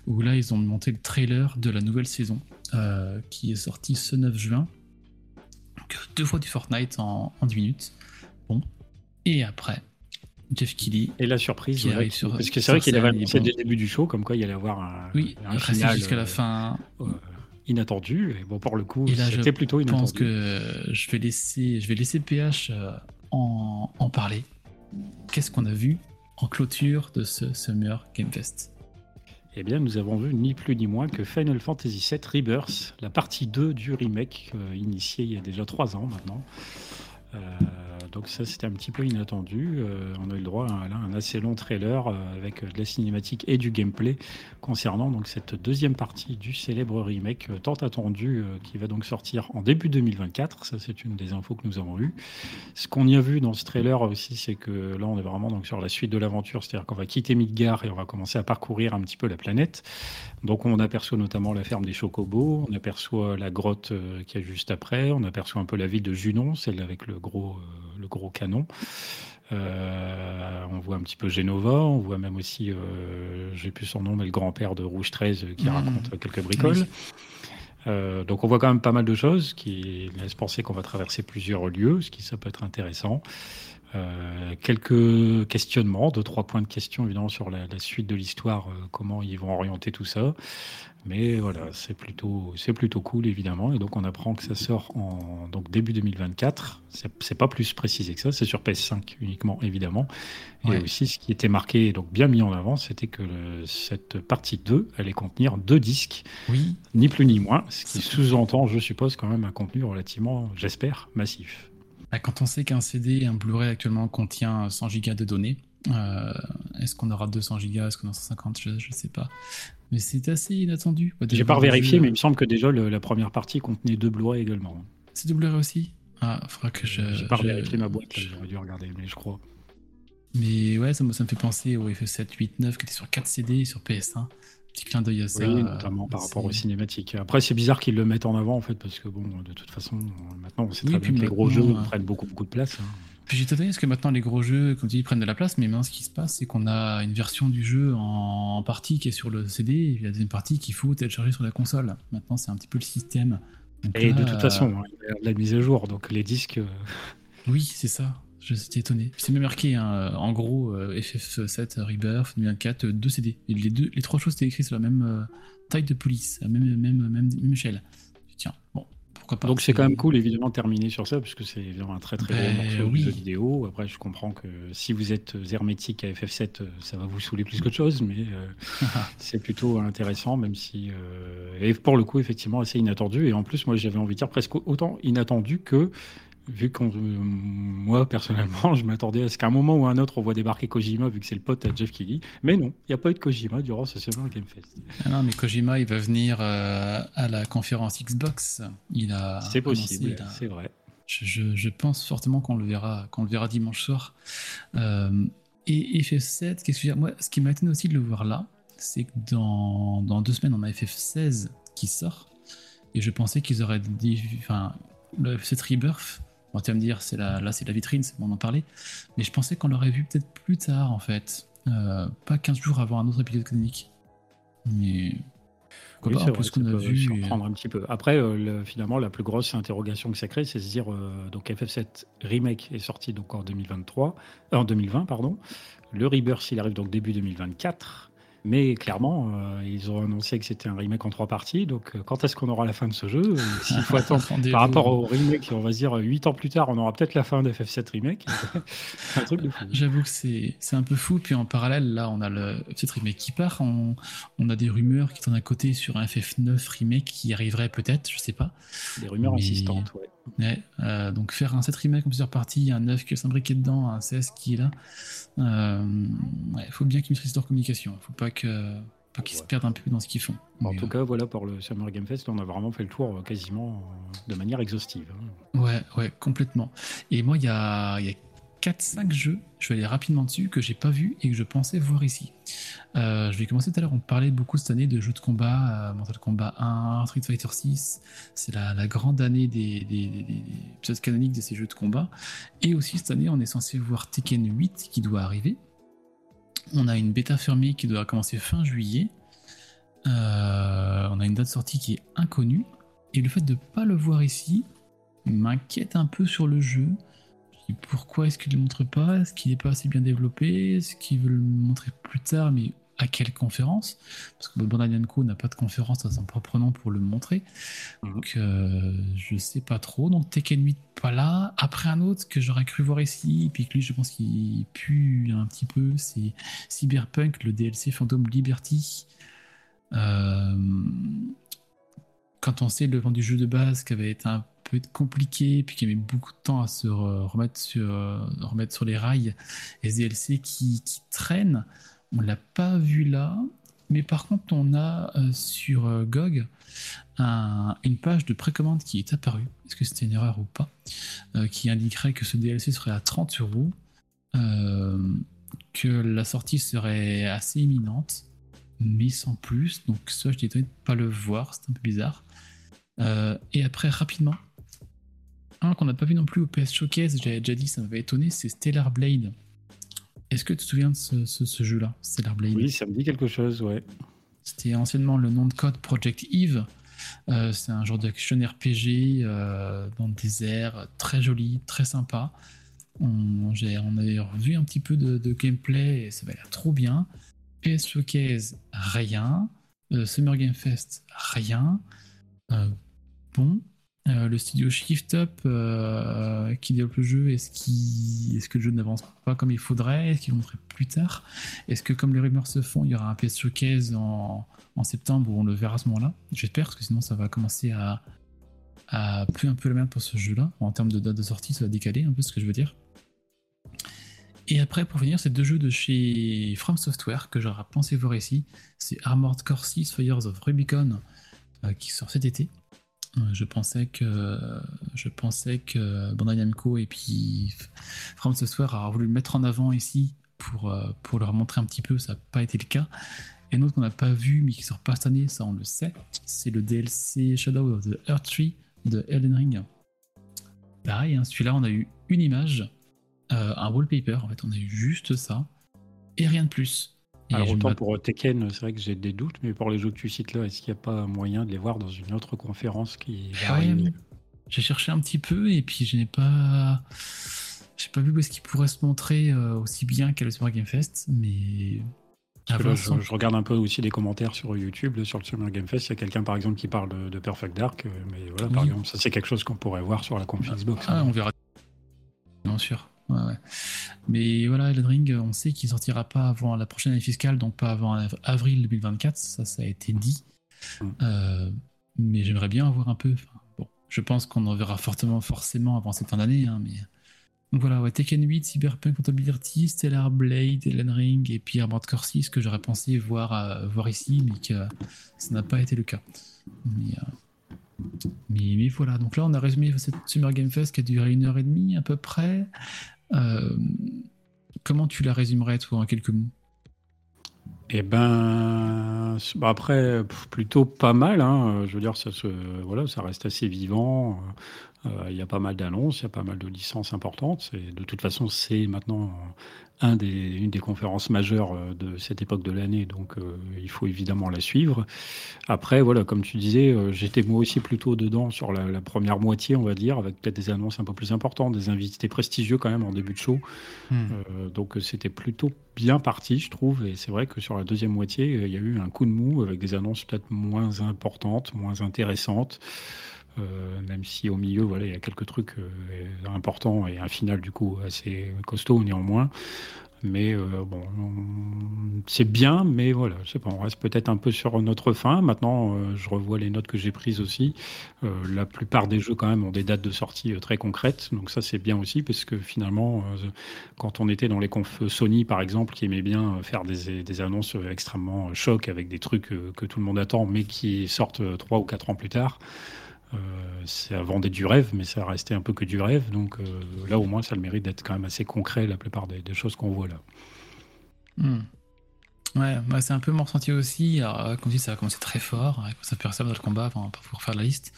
Où là ils ont monté le trailer de la nouvelle saison euh, qui est sortie ce 9 juin. Donc deux fois du Fortnite en, en 10 minutes. Bon. Et après, Jeff Keighley. Et la surprise, Qui voilà, arrive qui- sur- parce que c'est vrai qu'il avait annoncé dès le début du show comme quoi il y allait avoir un, Oui, un final jusqu'à la euh, fin. euh, inattendu. Et bon, pour le coup, c'était plutôt Je pense inattendu. que je vais laisser, je vais laisser PH euh, en, en parler. Qu'est-ce qu'on a vu en clôture de ce Summer Game Fest? Eh bien, nous avons vu ni plus ni moins que Final Fantasy VII Rebirth, la partie 2 du remake euh, initié il y a déjà 3 ans maintenant. Euh, donc ça, c'était un petit peu inattendu. Euh, on a eu le droit à, là, un assez long trailer euh, avec de la cinématique et du gameplay concernant donc cette deuxième partie du célèbre remake tant attendu qui va donc sortir en début 2024. Ça, c'est une des infos que nous avons eues. Ce qu'on y a vu dans ce trailer aussi, c'est que là, on est vraiment donc sur la suite de l'aventure, c'est-à-dire qu'on va quitter Midgar et on va commencer à parcourir un petit peu la planète. Donc, on aperçoit notamment la ferme des Chocobos, on aperçoit la grotte qui est juste après, on aperçoit un peu la ville de Junon, celle avec le gros, euh, le gros canon. Euh, on voit un petit peu Genova, on voit même aussi, euh, j'ai plus son nom, mais le grand-père de Rouge 13 euh, qui Mhm. raconte quelques bricoles. Euh, donc on voit quand même pas mal de choses qui laissent penser qu'on va traverser plusieurs lieux, ce qui ça peut être intéressant. Euh, quelques questionnements, deux trois points de question évidemment sur la, la suite de l'histoire, euh, comment ils vont orienter tout ça. Mais voilà, c'est plutôt c'est plutôt cool évidemment. Et donc on apprend que ça sort en donc début 2024. C'est pas plus précisé que ça. C'est sur PS5 uniquement évidemment. Et Ouais. aussi ce qui était marqué donc bien mis en avant, c'était que le- cette partie 2 allait contenir deux disques Oui, ni plus ni moins, ce qui sous-entend, je suppose, quand même un contenu relativement, j'espère, massif. Bah, quand on sait qu'un CD, un Blu-ray actuellement contient 100 gigas de données, euh, est-ce qu'on aura 200 gigas, est-ce qu'on aura 150, je, je sais pas. Mais c'est assez inattendu. de J'ai pas voir le vérifié, jeu. mais il me semble que déjà le- la première partie contenait deux Blu-ray également. C'est de Blu-ray aussi? Ah, faudra que je. J'ai pas je- vérifié ma boîte, je- j'aurais dû regarder, mais je crois. Mais ouais, ça me, ça me fait penser au FF7, 8, 9 qui était sur 4 CD sur PS1. Petit clin d'œil à ça. oui, euh, notamment par rapport aux cinématiques. Après, c'est bizarre qu'ils le mettent en avant, en fait, parce que bon, de toute façon, euh, maintenant, on sait Oui, très bien que les gros jeux euh, prennent beaucoup, beaucoup de place. hein. Puis j'étais étonné parce que maintenant les gros jeux, comme tu dis, prennent de la place, mais maintenant ce qui se passe, c'est qu'on a une version du jeu en partie qui est sur le CD et il y a une partie qu'il faut télécharger sur la console. Maintenant, c'est un petit peu le système. Donc Et de toute euh, façon, de la mise à jour, donc les disques. euh, Oui, c'est ça. Je suis étonné. C'est même marqué, hein, en gros, euh, FF7 Rebirth 2024, euh, deux CD. Et les, deux, les trois choses étaient écrites sur la même euh, taille de police, la même, même, même, même échelle. Tiens, bon, pourquoi pas. Donc c'est quand même cool évidemment de terminer sur ça, puisque c'est évidemment un très très Ben, gros morceau oui. de jeu vidéo. Après je comprends que si vous êtes hermétique à FF7, euh, ça va vous saouler plus qu'autre chose, mais euh, c'est plutôt intéressant, même si... euh, Et pour le coup effectivement assez inattendu, et en plus moi j'avais envie de dire presque autant inattendu que... Vu qu'on, euh, moi personnellement, je m'attendais à ce qu'à un moment ou à un autre, on voit débarquer Kojima, vu que c'est le pote à Jeff Keighley. Mais non, il n'y a pas eu de Kojima durant ce Summer Game Fest. Ah non, mais Kojima, il va venir euh, à la conférence Xbox. Il a. C'est possible, a- c'est vrai. Je, je- je pense fortement qu'on le verra, qu'on le verra dimanche soir. Euh, et FF7, qu'est-ce que je veux dire? Moi, ce qui m'a étonné aussi de le voir là, c'est que dans, dans deux semaines, on a FF16 qui sort. Et je pensais qu'ils auraient dit. Enfin, le F7 Rebirth, bon, tu vas me dire, c'est la, là, c'est la vitrine, c'est bon d'en parler. Mais je pensais qu'on l'aurait vu peut-être plus tard, en fait. Euh, pas 15 jours avant un autre épisode canonique. Mais. Oui, pas, plus qu'on a vu. et- un petit peu. Après, euh, le- finalement, la plus grosse interrogation que ça crée, c'est se dire euh, donc FF7 remake est sorti donc en 2023, euh, en 2020 pardon. Le Rebirth, il arrive donc début 2024. Mais clairement, euh, ils ont annoncé que c'était un remake en trois parties. Donc, euh, quand est-ce qu'on aura la fin de ce jeu? S'il faut attendre par rapport au remake, on va se dire 8 ans plus tard, on aura peut-être la fin de FF7 remake. un truc de fou. J'avoue que c'est un peu fou. Puis en parallèle, là, on a le petit remake qui part. On, on a des rumeurs qui tournent à côté sur un FF9 remake qui arriverait peut-être, je sais pas. Des rumeurs insistantes, ouais. Ouais, euh, donc faire un 7 remake en plusieurs parties, un 9 qui est s'imbriquer dedans, un 16 qui est là. Il euh, faut bien qu'ils maîtrisent leur communication. Il faut pas que pas qu'ils se perdent un peu dans ce qu'ils font. En tout euh, cas, voilà pour le Summer Game Fest, on a vraiment fait le tour quasiment de manière exhaustive. Hein. Ouais, ouais, complètement. Et moi, il y a, y a 4-5 jeux, je vais aller rapidement dessus, que j'ai pas vu et que je pensais voir ici. Euh, je vais commencer tout à l'heure, on parlait beaucoup cette année de jeux de combat, euh, Mortal Kombat 1, Street Fighter 6, c'est la, grande année des, épisodes canoniques de ces jeux de combat. Et aussi cette année, on est censé voir Tekken 8 qui doit arriver. On a une bêta fermée qui doit commencer fin juillet. Euh, on a une date de sortie qui est inconnue. Et le fait de ne pas le voir ici m'inquiète un peu sur le jeu pourquoi est-ce qu'il ne le montre pas? Est-ce qu'il n'est pas assez bien développé? Est-ce qu'il veut le montrer plus tard? Mais à quelle conférence? Parce que Bandai Namco n'a pas de conférence à son propre nom pour le montrer. Mhm. Donc euh, je sais pas trop. Donc Tekken 8 pas là. Après un autre que j'aurais cru voir ici, et puis que lui je pense qu'il pue un petit peu, c'est Cyberpunk, le DLC Phantom Liberty. Euh, quand on sait le vent du jeu de base qui avait été un peut être compliqué, puis qui met beaucoup de temps à se remettre sur, euh, remettre sur les rails, et DLC qui, qui traînent. On l'a pas vu là, mais par contre, on a euh, sur euh, GOG une page de précommande qui est apparue, est-ce que c'était une erreur ou pas, qui indiquerait que ce DLC serait à 30 euros, que la sortie serait assez imminente, mais sans plus. Donc ça, je étonné de pas le voir, c'est un peu bizarre. et après, rapidement, un qu'on n'a pas vu non plus au PS Showcase, j'avais déjà dit, ça m'avait étonné, c'est Stellar Blade. Est-ce que tu te souviens de ce, jeu-là, Stellar Blade Oui, ça me dit quelque chose, ouais. C'était anciennement le nom de code Project Eve. Euh, c'est un genre d'action RPG euh, dans le désert, très joli, très sympa. On, on avait revu un petit peu de, gameplay et ça va l'air trop bien. PS Showcase, rien. Euh, Summer Game Fest, rien. bon, euh, le studio Shift Up euh, qui développe le jeu, est-ce, est que le jeu n'avance pas comme il faudrait? Est-ce qu'il montrer plus tard? Est-ce que comme les rumeurs se font, il y aura un PS Showcase en, septembre où on le verra à ce moment-là? J'espère, parce que sinon ça va commencer à, à plus un peu la merde pour ce jeu-là. En termes de date de sortie, ça va décaler un peu ce que je veux dire. Et après, pour finir, c'est deux jeux de chez From Software que j'aurais pensé voir ici. C'est Armored Core 6 Fires of Rubicon euh, qui sort cet été. Euh, je pensais que je pensais que Bandai Namco et puis From Software a voulu le mettre en avant ici pour, euh, pour leur montrer un petit peu, ça n'a pas été le cas. Et un autre qu'on n'a pas vu mais qui sort pas cette année, ça on le sait, c'est le DLC Shadow of the Earth Tree de Elden Ring. Pareil, hein, celui-là on a eu une image, euh, un wallpaper, en fait on a eu juste ça, et rien de plus. Alors autant pour Tekken, c'est vrai que j'ai des doutes, mais pour les jeux que tu cites là, est-ce qu'il n'y a pas moyen de les voir dans une autre conférence qui J'ai cherché un petit peu et puis je n'ai pas, j'ai pas vu où est-ce qu'il pourrait se montrer euh, aussi bien qu'à le Summer Game Fest, mais je, regarde un peu aussi des commentaires sur YouTube sur le Summer Game Fest. Il y a quelqu'un par exemple qui parle de, Perfect Dark, euh, mais voilà, par exemple, ça c'est quelque chose qu'on pourrait voir sur la conférence Xbox. Ah, on verra. Bien sûr. Mais voilà, Elden Ring, on sait qu'il sortira pas avant la prochaine année fiscale, donc pas avant avril 2024, ça, ça a été dit. Mm. Euh, mais j'aimerais bien avoir un peu. Bon, je pense qu'on en verra fortement, forcément avant cette fin d'année, hein, mais. Donc voilà, ouais, Tekken 8, Cyberpunk Compatibility, Stellar Blade, Elden Ring et puis Armored Core 6 que j'aurais pensé voir, euh, voir ici, mais que ça n'a pas été le cas. Mais, euh, mais, mais, voilà, donc là on a résumé cette Summer Game Fest qui a duré une heure et demie à peu près. Euh, comment tu la résumerais, toi, en quelques mots? Eh ben, bah, après, plutôt pas mal. Hein. Je veux dire, ça, reste assez vivant. Euh, il y a pas mal d'annonces, il y a pas mal de licences importantes. De toute façon, c'est maintenant un des, une des conférences majeures euh, de cette époque de l'année, donc euh, il faut évidemment la suivre. Après, voilà, comme tu disais, euh, j'étais moi aussi plutôt dedans sur la, première moitié, on va dire, avec peut-être des annonces un peu plus importantes, des invités prestigieux quand même en début de show. Hmm. donc c'était plutôt bien parti, je trouve. Et c'est vrai que sur la deuxième moitié, il y a eu un coup de mou avec des annonces peut-être moins importantes, moins intéressantes. Même si au milieu, voilà, il y a quelques trucs importants et un final du coup assez costaud néanmoins. Mais euh, bon, c'est bien, mais voilà, je sais pas, on reste peut-être un peu sur notre fin. Maintenant, euh, je revois les notes que j'ai prises aussi. Euh, la plupart des jeux, quand même, ont des dates de sortie très concrètes. Donc, ça, c'est bien aussi, parce que finalement, quand on était dans les confs Sony, par exemple, qui aimait bien faire des, des annonces extrêmement chocs avec des trucs que tout le monde attend, mais qui sortent trois ou quatre ans plus tard. Euh, ça vendait du rêve, mais ça restait un peu que du rêve. Donc euh, là, au moins, ça a le mérite d'être quand même assez concret, la plupart des, choses qu'on voit là. Hmm. Ouais, c'est un peu mon ressenti aussi. Alors, euh, comme dit, ça a commencé très fort, avec ça perçoit dans le combat pour pouvoir faire la liste.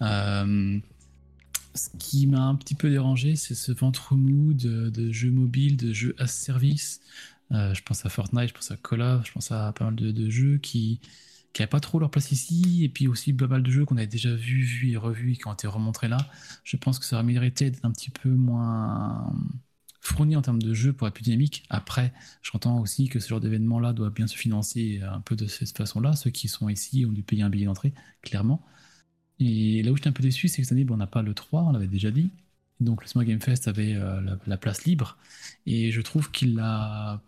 ce qui m'a un petit peu dérangé, c'est ce ventre mou de, jeux mobiles, de jeux à service. je pense à Fortnite, je pense à of, je pense à pas mal de jeux qui, qui n'avaient pas trop leur place ici, et puis aussi pas mal de jeux qu'on avait déjà vus, vus et revus et qui ont été remontrés là. Je pense que ça aurait mérité d'être un petit peu moins fourni en termes de jeux pour être plus dynamique. Après, j'entends aussi que ce genre d'événement-là doit bien se financer un peu de cette façon-là. Ceux qui sont ici ont dû payer un billet d'entrée, clairement. Et là où j'étais un peu déçu, c'est que cette année, on n'a pas le 3, on l'avait déjà dit. Donc le Small Game Fest avait euh, la, la, place libre, et je trouve qu'il l'a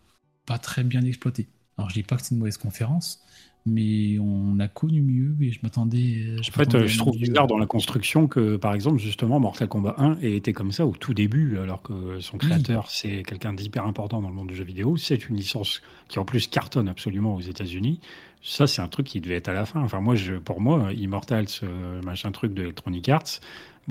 pas très bien exploité. Alors je dis pas que c'est une mauvaise conférence, mais on a connu mieux et je m'attendais. En fait, je trouve bizarre dans la construction que, par exemple, justement, Mortal Kombat 1 ait été comme ça au tout début, alors que son créateur, c'est quelqu'un d'hyper important dans le monde du jeu vidéo. C'est une licence qui, en plus, cartonne absolument aux États-Unis. Ça, c'est un truc qui devait être à la fin. Enfin, moi, je, pour moi, Immortals, ce machin truc de Electronic Arts,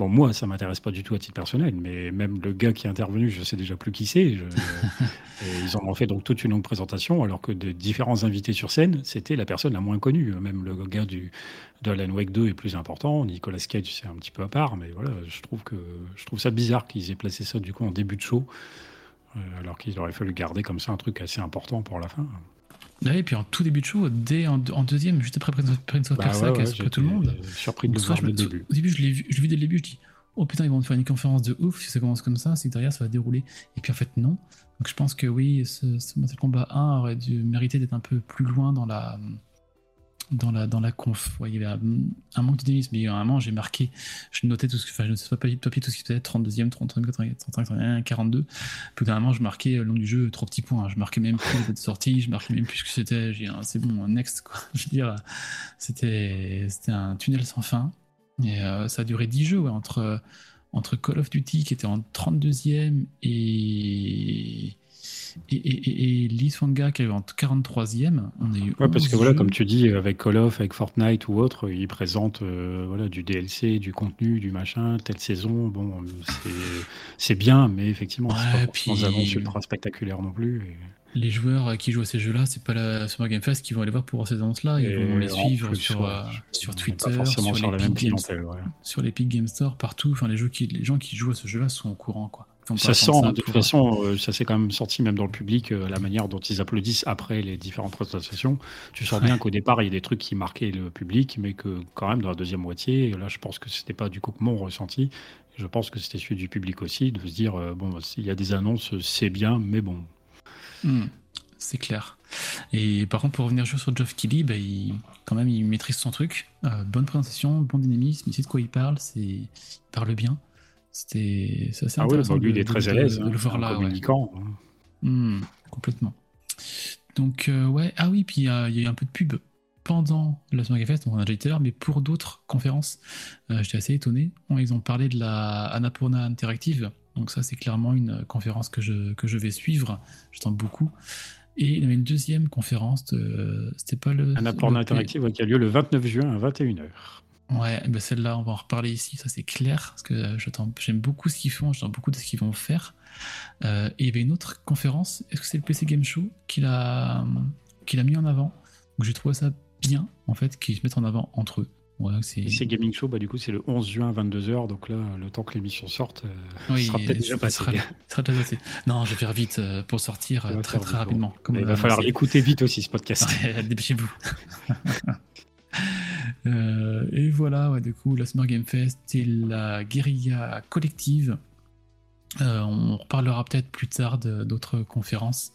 Bon, moi, ça m'intéresse pas du tout à titre personnel, mais même le gars qui est intervenu, je sais déjà plus qui c'est. ils en ont fait donc toute une longue présentation, alors que de différents invités sur scène, c'était la personne la moins connue. Même le gars du, de Alan Wake 2 est plus important. Nicolas Cage, c'est un petit peu à part, mais voilà, je trouve, que, je trouve ça bizarre qu'ils aient placé ça du coup en début de show, euh, alors qu'il aurait fallu garder comme ça un truc assez important pour la fin. Et puis en tout début de show, dès en, deuxième, juste après Prince of bah Persia, ouais, tout le monde. Surpris de le voir dès le début. Au début, je l'ai vu, vu dès le début, je dis oh putain, ils vont faire une conférence de ouf si ça commence comme ça, c'est que derrière ça va dérouler. Et puis en fait, non. Donc je pense que oui, ce, ce Mortal Kombat 1 aurait dû mériter d'être un peu plus loin dans la, dans la, dans la conf. il y avait un, manque de dynamisme, mais à un moment, j'ai marqué, je notais tout ce que, enfin, je ne sais pas papier, tout ce qui était 32e, 33e, 31, 41, 42. Puis d'un moment, je marquais le long du jeu trois petits points. Je marquais même plus les de sortie, je marquais même plus ce que c'était. J'ai c'est bon, next, quoi. Je veux dire, c'était, c'était un tunnel sans fin. Et euh, ça a duré 10 jeux, entre, entre Call of Duty qui était en 32e et et, et, et Lee Swanga qui est en 43e. On a eu ouais, parce que voilà, comme tu dis, avec Call of, avec Fortnite ou autre, ils présentent euh, voilà, du DLC, du contenu, du machin, telle saison. Bon, c'est bien, mais effectivement, c'est pas puis... annonces ultra spectaculaires non plus. Les joueurs qui jouent à ces jeux-là, c'est pas la Summer Game Fest qui vont aller voir pour ces annonces-là. Ils vont les suivre sur, euh, sur Twitter, sur, sur, Game, sur l'Epic Game Store, partout. Enfin, les, jeux qui, les gens qui jouent à ce jeu-là sont au courant. Quoi. Ça sent, de toute façon, euh, ça s'est quand même sorti même dans le public, euh, la manière dont ils applaudissent après les différentes présentations. Tu sens bien qu'au départ, il y a des trucs qui marquaient le public, mais que quand même, dans la deuxième moitié, là, je pense que c'était pas du coup mon ressenti. Je pense que c'était celui du public aussi, de se dire, euh, bon, s'il y a des annonces, c'est bien, mais bon. Hmm, c'est clair. Et par contre, pour revenir sur Geoff Kelly, bah, il, quand même, il maîtrise son truc. bonne présentation, bon dynamisme, il sait de quoi il parle, il parle bien. C'était assez ah intéressant. Oui, lui, il est très à l'aise. De, le voir là. Communicant. Hmm, complètement. Donc, euh, ouais. Ah oui, puis il y, a eu un peu de pub pendant la Summer Fest, on en a déjà été là, mais pour d'autres conférences. Euh, j'étais assez étonné. Ils ont parlé de la Annapurna Interactive. Donc, ça, c'est clairement une conférence que je, que je vais suivre. J'attends beaucoup. Et il y avait une deuxième conférence. De... C'était pas le. Annapurna Interactive qui a lieu le 29 juin à 21h. Ouais, ben celle-là, on va en reparler ici, ça c'est clair, parce que j'aime beaucoup ce qu'ils font, j'attends beaucoup de ce qu'ils vont faire. Euh, et il y avait une autre conférence, est-ce que c'est le PC Game Show qu'il a, qu'il a mis en avant? Donc j'ai trouvé ça bien, en fait, qu'ils se mettent en avant entre eux. Ouais, ces gaming show, bah, du coup, c'est le 11 juin, 22h. Donc là, le temps que l'émission sorte, euh, Oui, sera peut-être déjà ça passé. sera, sera déjà passé. Non, je vais faire vite euh, pour sortir euh, très très rapidement. Comme Il va falloir l'écouter vite aussi, ce podcast. Ouais, Dépêchez-vous. Euh, et voilà, ouais, du coup, la Summer Game Fest et la guérilla collective. Euh, on reparlera peut-être plus tard d'autres conférences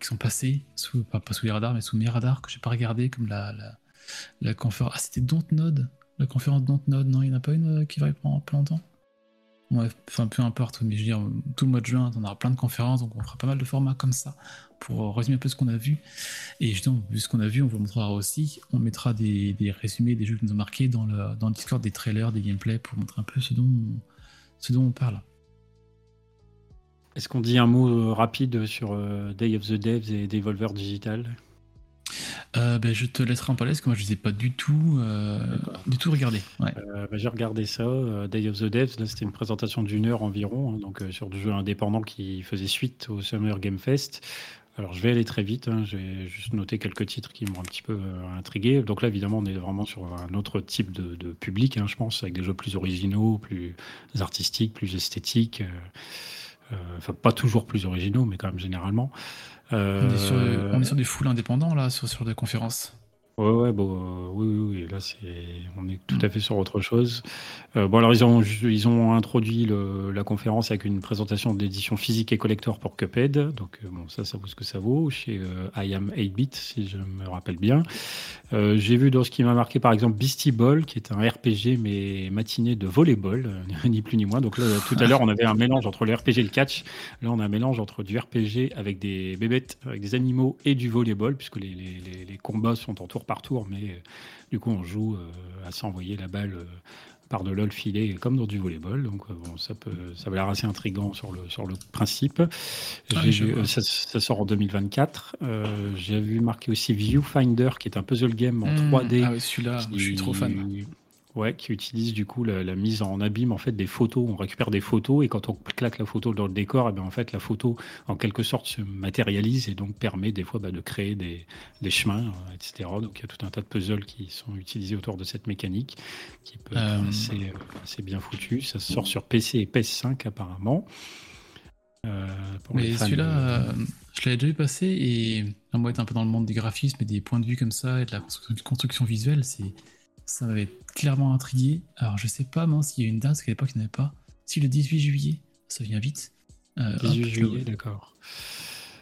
qui sont passées, pas, sous les radars, mais sous mes radars que j'ai pas regardé, comme la, conférence. Ah, c'était Dontnod La conférence Dontnod, non Il n'y en a pas une euh, qui va pendant pas longtemps? Ouais, enfin peu importe, mais je veux dire, tout le mois de juin, on aura plein de conférences, donc on fera pas mal de formats comme ça pour résumer un peu ce qu'on a vu. Et justement, vu ce qu'on a vu, on vous montrera aussi. On mettra des, des résumés des jeux qui nous ont marqués dans le, dans le Discord, des trailers, des gameplays pour montrer un peu ce dont, ce dont on parle. Est-ce qu'on dit un mot euh, rapide sur euh, Day of the Devs et Devolver Digital? Euh, ben, je te laisserai en parler parce que moi je ne les ai pas du tout, euh, du tout regardés. Ouais. Euh, bah, J'ai regardé ça, Day of the Devs, là c'était une présentation d'une heure environ, hein, donc sur du jeu indépendant qui faisait suite au Summer Game Fest. Alors je vais aller très vite, hein, j'ai juste noté quelques titres qui m'ont un petit peu euh, intrigué. Donc là évidemment on est vraiment sur un autre type de, public, hein, je pense, avec des jeux plus originaux, plus artistiques, plus esthétiques. euh, euh, Enfin pas toujours plus originaux, mais quand même généralement. On, est sur, des full indépendants là, sur des conférences. Ouais, ouais, bon, euh, oui, oui, là, c'est, on est tout à fait sur autre chose. Euh, bon, alors, ils ont, ils ont introduit le- la conférence avec une présentation de l'édition physique et collector pour Cuphead. Donc, euh, bon, ça, ça vaut ce que ça vaut, chez euh, I Am 8-Bit, si je me rappelle bien. Euh, j'ai vu dans ce qui m'a marqué, par exemple, Beastie Ball, qui est un RPG, mais matiné de volleyball, ni plus ni moins. Donc là, tout à l'heure, on avait un mélange entre le RPG et le catch. Là, on a un mélange entre du RPG avec des bébêtes, avec des animaux et du volleyball, puisque les- les- les combats sont en tour par tour, mais euh, du coup, on joue euh, à s'envoyer la balle euh, par-delà le filet, comme dans du volleyball. Donc, bon, ça, peut, ça va l'air assez intriguant sur le, sur le principe. Ah, vu- ça, ça sort en 2024. Euh, J'ai vu marquer aussi Viewfinder, qui est un puzzle game en Mmh, 3D. Ah ouais, celui-là, je suis trop fan. Qui- Ouais, qui utilise du coup la, la mise en abîme en fait des photos. On récupère des photos et quand on claque la photo dans le décor, et bien en fait la photo en quelque sorte se matérialise et donc permet des fois bah, de créer des, des chemins, euh, etc. Donc il y a tout un tas de puzzles qui sont utilisés autour de cette mécanique qui peut être Euh, assez, assez bien foutu. Ça sort sur PC et PS5 apparemment. Euh, pour Mais celui-là, de- euh, je l'avais déjà vu passer et moi être un peu dans le monde des graphismes et des points de vue comme ça et de la constru- construction visuelle, c'est ça m'avait clairement intrigué. Alors je sais pas moi s'il y a une date, parce qu'à l'époque il n'y en avait pas. Si le 18 juillet, ça vient vite. Euh, 18 hop, juillet, d'accord.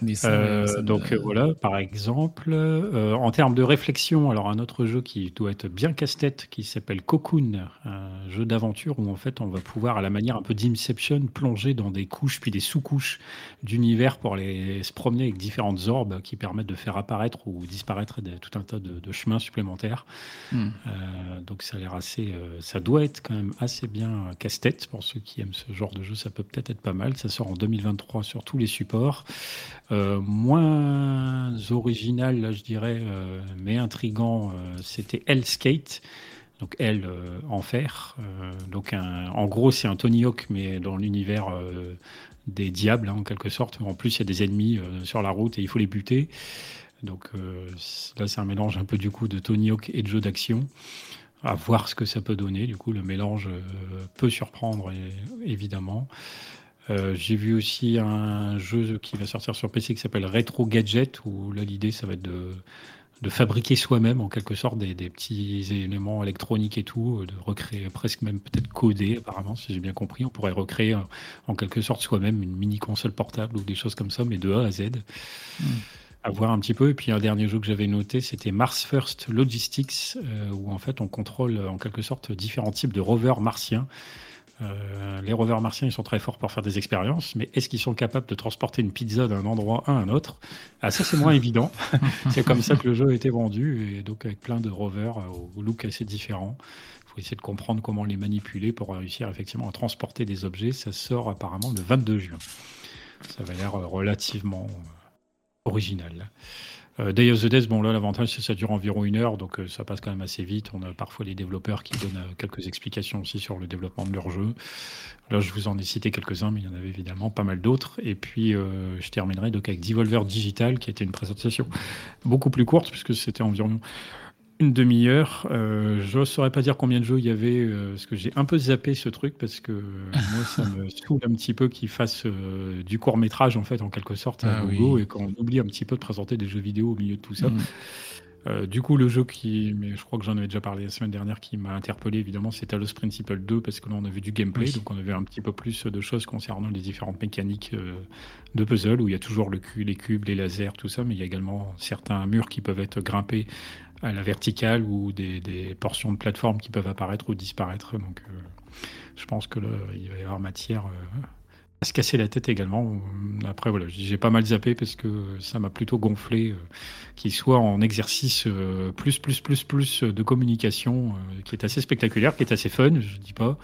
Mais ça, Euh, ça donc euh, voilà, par exemple, euh, en termes de réflexion, alors un autre jeu qui doit être bien casse-tête, qui s'appelle Cocoon, un jeu d'aventure où en fait on va pouvoir, à la manière un peu d'Inception, plonger dans des couches puis des sous-couches d'univers pour aller se promener avec différentes orbes qui permettent de faire apparaître ou disparaître des- tout un tas de, de chemins supplémentaires. Hmm. Euh, donc ça a l'air assez, ça doit être quand même assez bien casse-tête pour ceux qui aiment ce genre de jeu, ça peut peut-être être pas mal. Ça sort en 2023 sur tous les supports. Euh, moins original, là, je dirais, euh, mais intrigant, euh, c'était Hellskate. Donc Hell, euh, enfer. Donc en gros, c'est un Tony Hawk, mais dans l'univers des diables, hein, en quelque sorte. En plus, il y a des ennemis sur la route et il faut les buter. Donc là, c'est un mélange un peu du coup de Tony Hawk et de jeu d'action. À voir ce que ça peut donner. Du coup, le mélange peut surprendre, évidemment. Euh, J'ai vu aussi un jeu qui va sortir sur PC qui s'appelle Retro Gadget, où là l'idée ça va être de, de fabriquer soi-même en quelque sorte des, des petits éléments électroniques et tout, euh, de recréer presque même peut-être coder apparemment, si j'ai bien compris. On pourrait recréer euh, en quelque sorte soi-même une mini console portable ou des choses comme ça, mais de A à Z. Mm. À voir un petit peu. Et puis un dernier jeu que j'avais noté, c'était Mars First Logistics, euh, où en fait on contrôle en quelque sorte différents types de rovers martiens. Euh, les rovers martiens, ils sont très forts pour faire des expériences, mais est-ce qu'ils sont capables de transporter une pizza d'un endroit à un autre? Ah, ça, c'est moins évident. c'est comme ça que le jeu a été vendu, et donc avec plein de rovers euh, au look assez différent. Il faut essayer de comprendre comment les manipuler pour réussir effectivement à transporter des objets. Ça sort apparemment le 22 juin. Ça va l'air euh, relativement original. Euh, Day of the Dead, bon là l'avantage c'est que ça dure environ une heure, donc euh, ça passe quand même assez vite. On a parfois les développeurs qui donnent euh, quelques explications aussi sur le développement de leur jeu. Là je vous en ai cité quelques-uns, mais il y en avait évidemment pas mal d'autres. Et puis je terminerai donc avec Devolver Digital, qui était une présentation beaucoup plus courte, puisque c'était environ une demi-heure. Euh, je ne saurais pas dire combien de jeux il y avait, euh, parce que j'ai un peu zappé ce truc, parce que moi, ça me saoule un petit peu qu'ils fassent euh, du court-métrage, en fait, en quelque sorte, à Ah gogo, oui. et qu'on oublie un petit peu de présenter des jeux vidéo au milieu de tout ça. Mm. Euh, du coup, le jeu qui, mais je crois que j'en avais déjà parlé la semaine dernière, qui m'a interpellé évidemment, c'est Talos Principle 2, parce que là on avait du gameplay, Oui. donc on avait un petit peu plus de choses concernant les différentes mécaniques euh, de puzzle, où il y a toujours le cu- les cubes, les lasers, tout ça, mais il y a également certains murs qui peuvent être grimpés à la verticale ou des, des portions de plateforme qui peuvent apparaître ou disparaître. Donc euh, je pense que là, il va y avoir matière euh, à se casser la tête également. Après, voilà, j'ai pas mal zappé parce que ça m'a plutôt gonflé euh, qu'il soit en exercice plus, plus, plus, plus de communication qui est assez spectaculaire, qui est assez fun, je dis pas.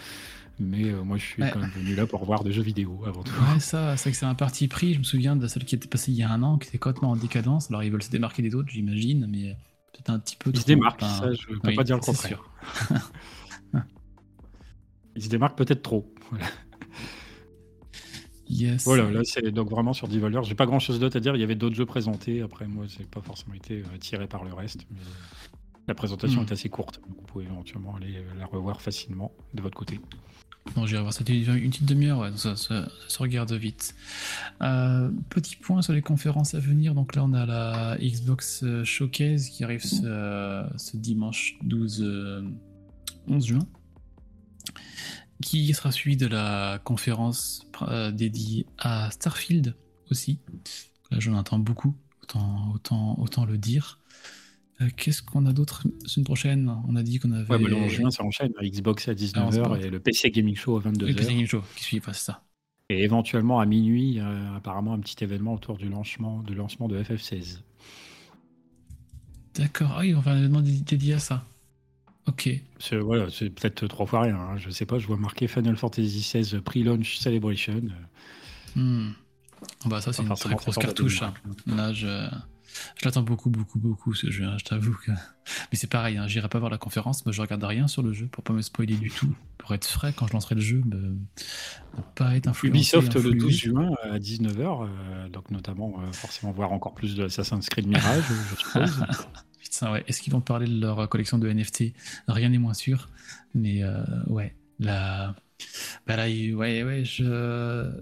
Mais moi, je suis Ouais. quand même venu là pour voir des jeux vidéo avant tout. Ouais, ça, c'est que c'est un parti pris. Je me souviens de celle qui était passée il y a un an, qui était complètement en décadence. Alors, ils veulent se démarquer des autres, j'imagine, mais peut-être un petit peu Il se démarque, Enfin, ça, je peux oui, pas dire le contraire. Il se démarque peut-être trop. Voilà. Yes. Voilà, là, c'est donc vraiment sur Devolver. J'ai pas grand chose d'autre à dire. Il y avait d'autres jeux présentés. Après, moi, j'ai pas forcément été euh, attiré par le reste. Mais la présentation Hmm. est assez courte. Donc, vous pouvez éventuellement aller euh, la revoir facilement de votre côté. Non, j'irai voir ça. Une petite demi-heure, ça, se regarde vite. Euh, petit point sur les conférences à venir. Donc là, on a la Xbox euh, Showcase qui arrive ce, euh, dimanche 12, euh, 11 juin, qui sera suivi de la conférence dédiée à Starfield aussi. Là, j'en attends beaucoup, autant, autant, autant le dire. Euh, Qu'est-ce qu'on a d'autre semaine prochaine? On a dit qu'on avait. Ouais, mais là, en juin, ça enchaîne. Xbox à Ah, on se 19h parle. et le PC Gaming Show à Le 22h. PC Gaming Show qui suit, c'est ça. Et éventuellement à minuit, a apparemment un petit événement autour du lancement, du lancement de FF16. D'accord, ah, ils vont faire un événement dé- dédié à ça. Ok. C'est voilà, c'est peut-être trois fois rien. hein. Je sais pas, je vois marqué Final Fantasy XVI Pre-Launch Celebration. Hmm. Bah ça c'est une très grosse cartouche. hein. Là je, je l'attends beaucoup beaucoup beaucoup ce jeu. hein, je t'avoue que. Mais c'est pareil, hein, j'irai pas voir la conférence, mais je regarde rien sur le jeu pour pas me spoiler du tout, pour être frais quand je lancerai le jeu, me- ne pas être influencé. Ubisoft le influé. 12 juin à 19h, donc notamment euh, forcément voir encore plus de Assassin's Creed Mirage, je suppose. Putain, ouais. Est-ce qu'ils vont parler de leur collection de NFT Rien n'est moins sûr. Mais euh, ouais, la. Bah là, ouais, ouais.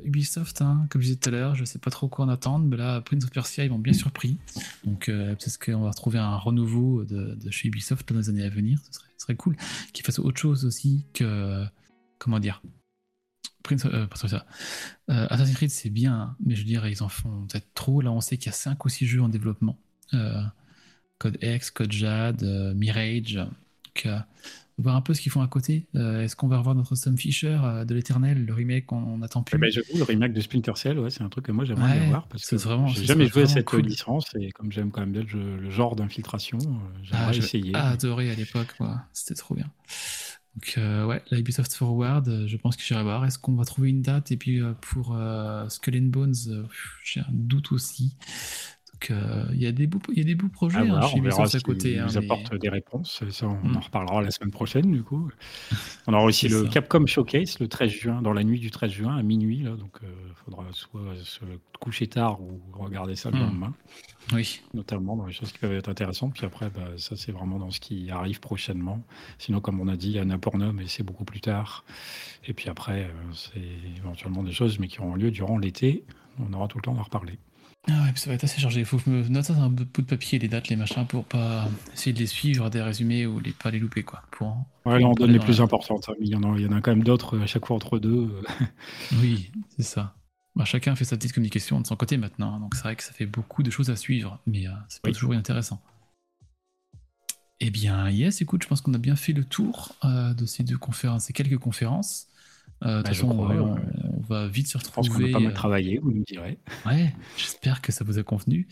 Ubisoft, hein, comme je disais tout à l'heure, je sais pas trop quoi en attendre, mais là, Prince of Persia, ils m'ont bien surpris. Donc, euh, peut-être qu'on va retrouver un renouveau de, chez Ubisoft dans les années à venir. Ce serait, cool qu'ils fassent autre chose aussi que. Comment dire Prince, euh, Persia. Euh, Assassin's Creed, c'est bien, mais je veux dire, ils en font peut-être trop. Là, on sait qu'il y a 5 ou 6 jeux en développement. Euh, Code X, Code Jade, euh, Mirage. Donc, voir un peu ce qu'ils font à côté. Euh, Est-ce qu'on va revoir notre Sam Fisher euh, de l'Éternel, le remake qu'on attend plus? Eh ben, J'avoue, le remake de Splinter Cell, ouais, c'est un truc que moi j'aimerais Ouais, bien voir parce que j'ai jamais joué à cette cool. licence et comme j'aime quand même bien le, genre d'infiltration, euh, Ah, j'aimerais j'ai essayer. adoré à l'époque. C'était trop bien. Donc, euh, ouais, la Ubisoft Forward, je pense que j'irai voir. Est-ce qu'on va trouver une date? Et puis pour Skull and Bones, j'ai un doute aussi. Donc, euh, il y, a des beaux- il y a des beaux projets À hein, chez Ubisoft à côté. hein, mais- apportent des réponses. Ça, on Mm. en reparlera la semaine prochaine, du coup. On aura aussi le ça. Capcom Showcase le 13 juin, dans la nuit du 13 juin à minuit. Là, donc, il faudra soit se coucher tard ou regarder ça le Mm. lendemain, Oui, notamment dans les choses qui peuvent être intéressantes. Puis après, bah, ça, c'est vraiment dans ce qui arrive prochainement. Sinon, comme on a dit, il y a Annapurna, mais c'est beaucoup plus tard. Et puis après, euh, c'est éventuellement des choses, mais qui auront lieu durant l'été. On aura tout le temps d'en reparler. Ah ouais, ça va être assez chargé. Il faut que je me note ça dans un bout de papier, les dates, les machins, pour pas essayer de les suivre, des résumés ou les, pas les louper, quoi. Pour... Ouais, là, on donne les plus importantes. hein, mais il y, en a, il y en a quand même d'autres euh, à chaque fois entre deux. euh. Oui, c'est ça. Bah, chacun fait sa petite communication de son côté maintenant, hein, donc c'est vrai que ça fait beaucoup de choses à suivre, mais euh, c'est pas Oui. toujours intéressant. Eh bien, yes, écoute, je pense qu'on a bien fait le tour euh, de ces deux conférences, ces quelques conférences. Euh, de Bah, toute façon, crois, on, ouais. on va vite se Je pense qu'on retrouver. pas mal euh, travaillé, vous nous direz. Ouais, j'espère que ça vous a convenu.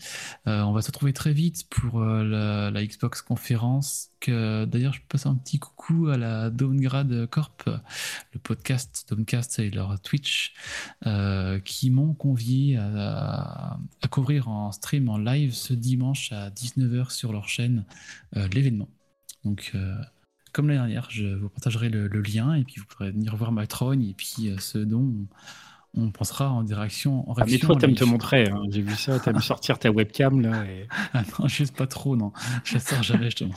Euh, on va se retrouver très vite pour euh, la, la Xbox conférence. Que d'ailleurs, je passe un petit coucou à la Downgrade Corp, le podcast Downcast et leur Twitch, qui m'ont convié à, à couvrir en stream, en live ce dimanche à 19h sur leur chaîne l'événement. Donc, comme l'année dernière, je vous partagerai le, le lien et puis vous pourrez venir voir ma trogne et puis euh, ce dont on pensera en direction. En Ah, mais toi, t'aimes la- te montrer. hein. J'ai vu ça. T'aimes sortir ta webcam là. Et... Ah non, je sais pas trop, non. Je la sors jamais, justement.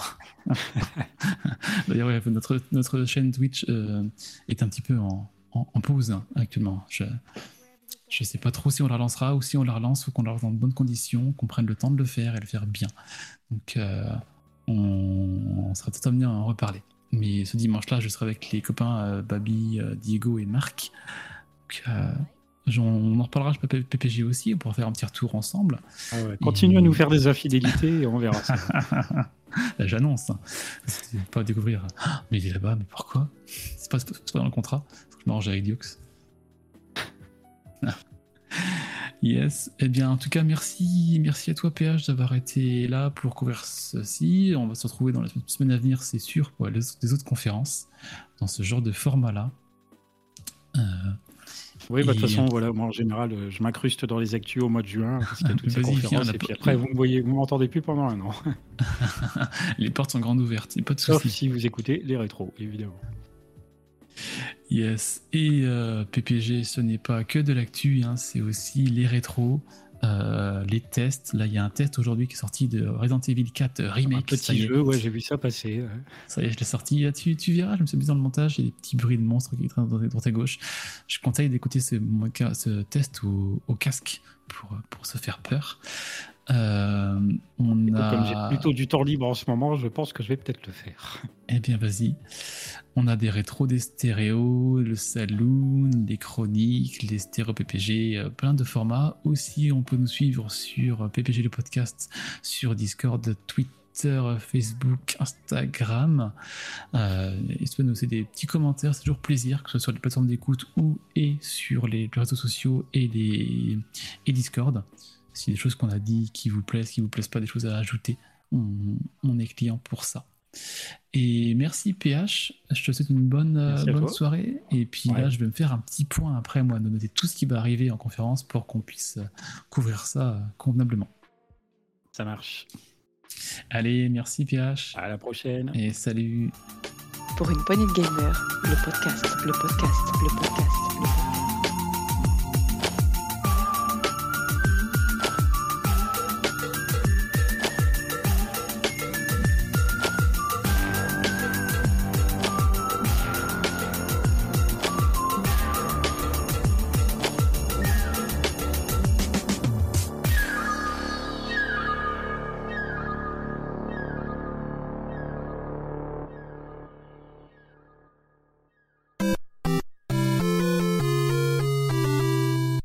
D'ailleurs, ouais, notre, notre chaîne Twitch euh, est un petit peu en, en- en pause hein, actuellement. Je je sais pas trop si on la relancera ou si on la relance, faut qu'on la relance dans de bonnes conditions, qu'on prenne le temps de le faire et le faire bien. Donc, euh, on, sera tout amené à en reparler. Mais ce dimanche-là, je serai avec les copains euh, Babi, euh, Diego et Marc. Donc, euh, on en reparlera chez PPG aussi, on pourra faire un petit retour ensemble. Ah ouais, Continue à nous faire des infidélités et on verra ça. Là, J'annonce. hein. Pas découvrir. Ah, mais il est là-bas, mais pourquoi? C'est pas, pas dans le contrat? Faut que je m'arrange avec Diox. Yes. Eh bien, en tout cas, merci, merci à toi, PH, d'avoir été là pour couvrir ceci. On va se retrouver dans la semaine à venir, c'est sûr, pour les, autres conférences, dans ce genre de format-là. Euh, Oui, bah, de toute façon, voilà, moi en général, euh, je m'incruste dans les actus au mois de juin parce qu'il y a toutes ces conférences. a Et puis après, vous me voyez, vous m'entendez plus pendant un an. les portes sont grandes ouvertes, pas de Sauf souci. si vous écoutez les rétros, évidemment. Yes. Et euh, PPG, ce n'est pas que de l'actu, hein, c'est aussi les rétros, euh, les tests. Là, il y a un test aujourd'hui qui est sorti de Resident Evil 4 Un Remake. y petit est. jeu, ouais, j'ai vu ça passer. ouais. Ça y est, je l'ai sorti. Ah, Tu, tu verras, je me suis mis dans le montage, il y a des petits bruits de monstres qui traînent dans droite et gauche. Je conseille d'écouter ce, test au, au casque pour, pour se faire peur. Euh, on a... Comme j'ai plutôt du temps libre en ce moment, je pense que je vais peut-être le faire. Eh bien, vas-y. On a des rétros, des stéréos, le saloon, les chroniques, les stéréos PPG, euh, plein de formats. Aussi, on peut nous suivre sur PPG le podcast, sur Discord, Twitter, Facebook, Instagram. Euh, et nous laisser des petits commentaires, c'est toujours plaisir, que ce soit sur les plateformes d'écoute ou et sur les réseaux sociaux et, les, et Discord. Si des choses qu'on a dit qui vous plaisent, qui vous plaisent pas, des choses à ajouter, on, on est client pour ça. Et merci PH, je te souhaite une bonne, euh, bonne soirée. Et puis Ouais. là, je vais me faire un petit point après, moi, de noter tout ce qui va arriver en conférence pour qu'on puisse euh, couvrir ça euh, convenablement. Ça marche. Allez, merci PH. À la prochaine. Et salut. Pour une poignée de gamer, le podcast, le podcast, le podcast, le podcast.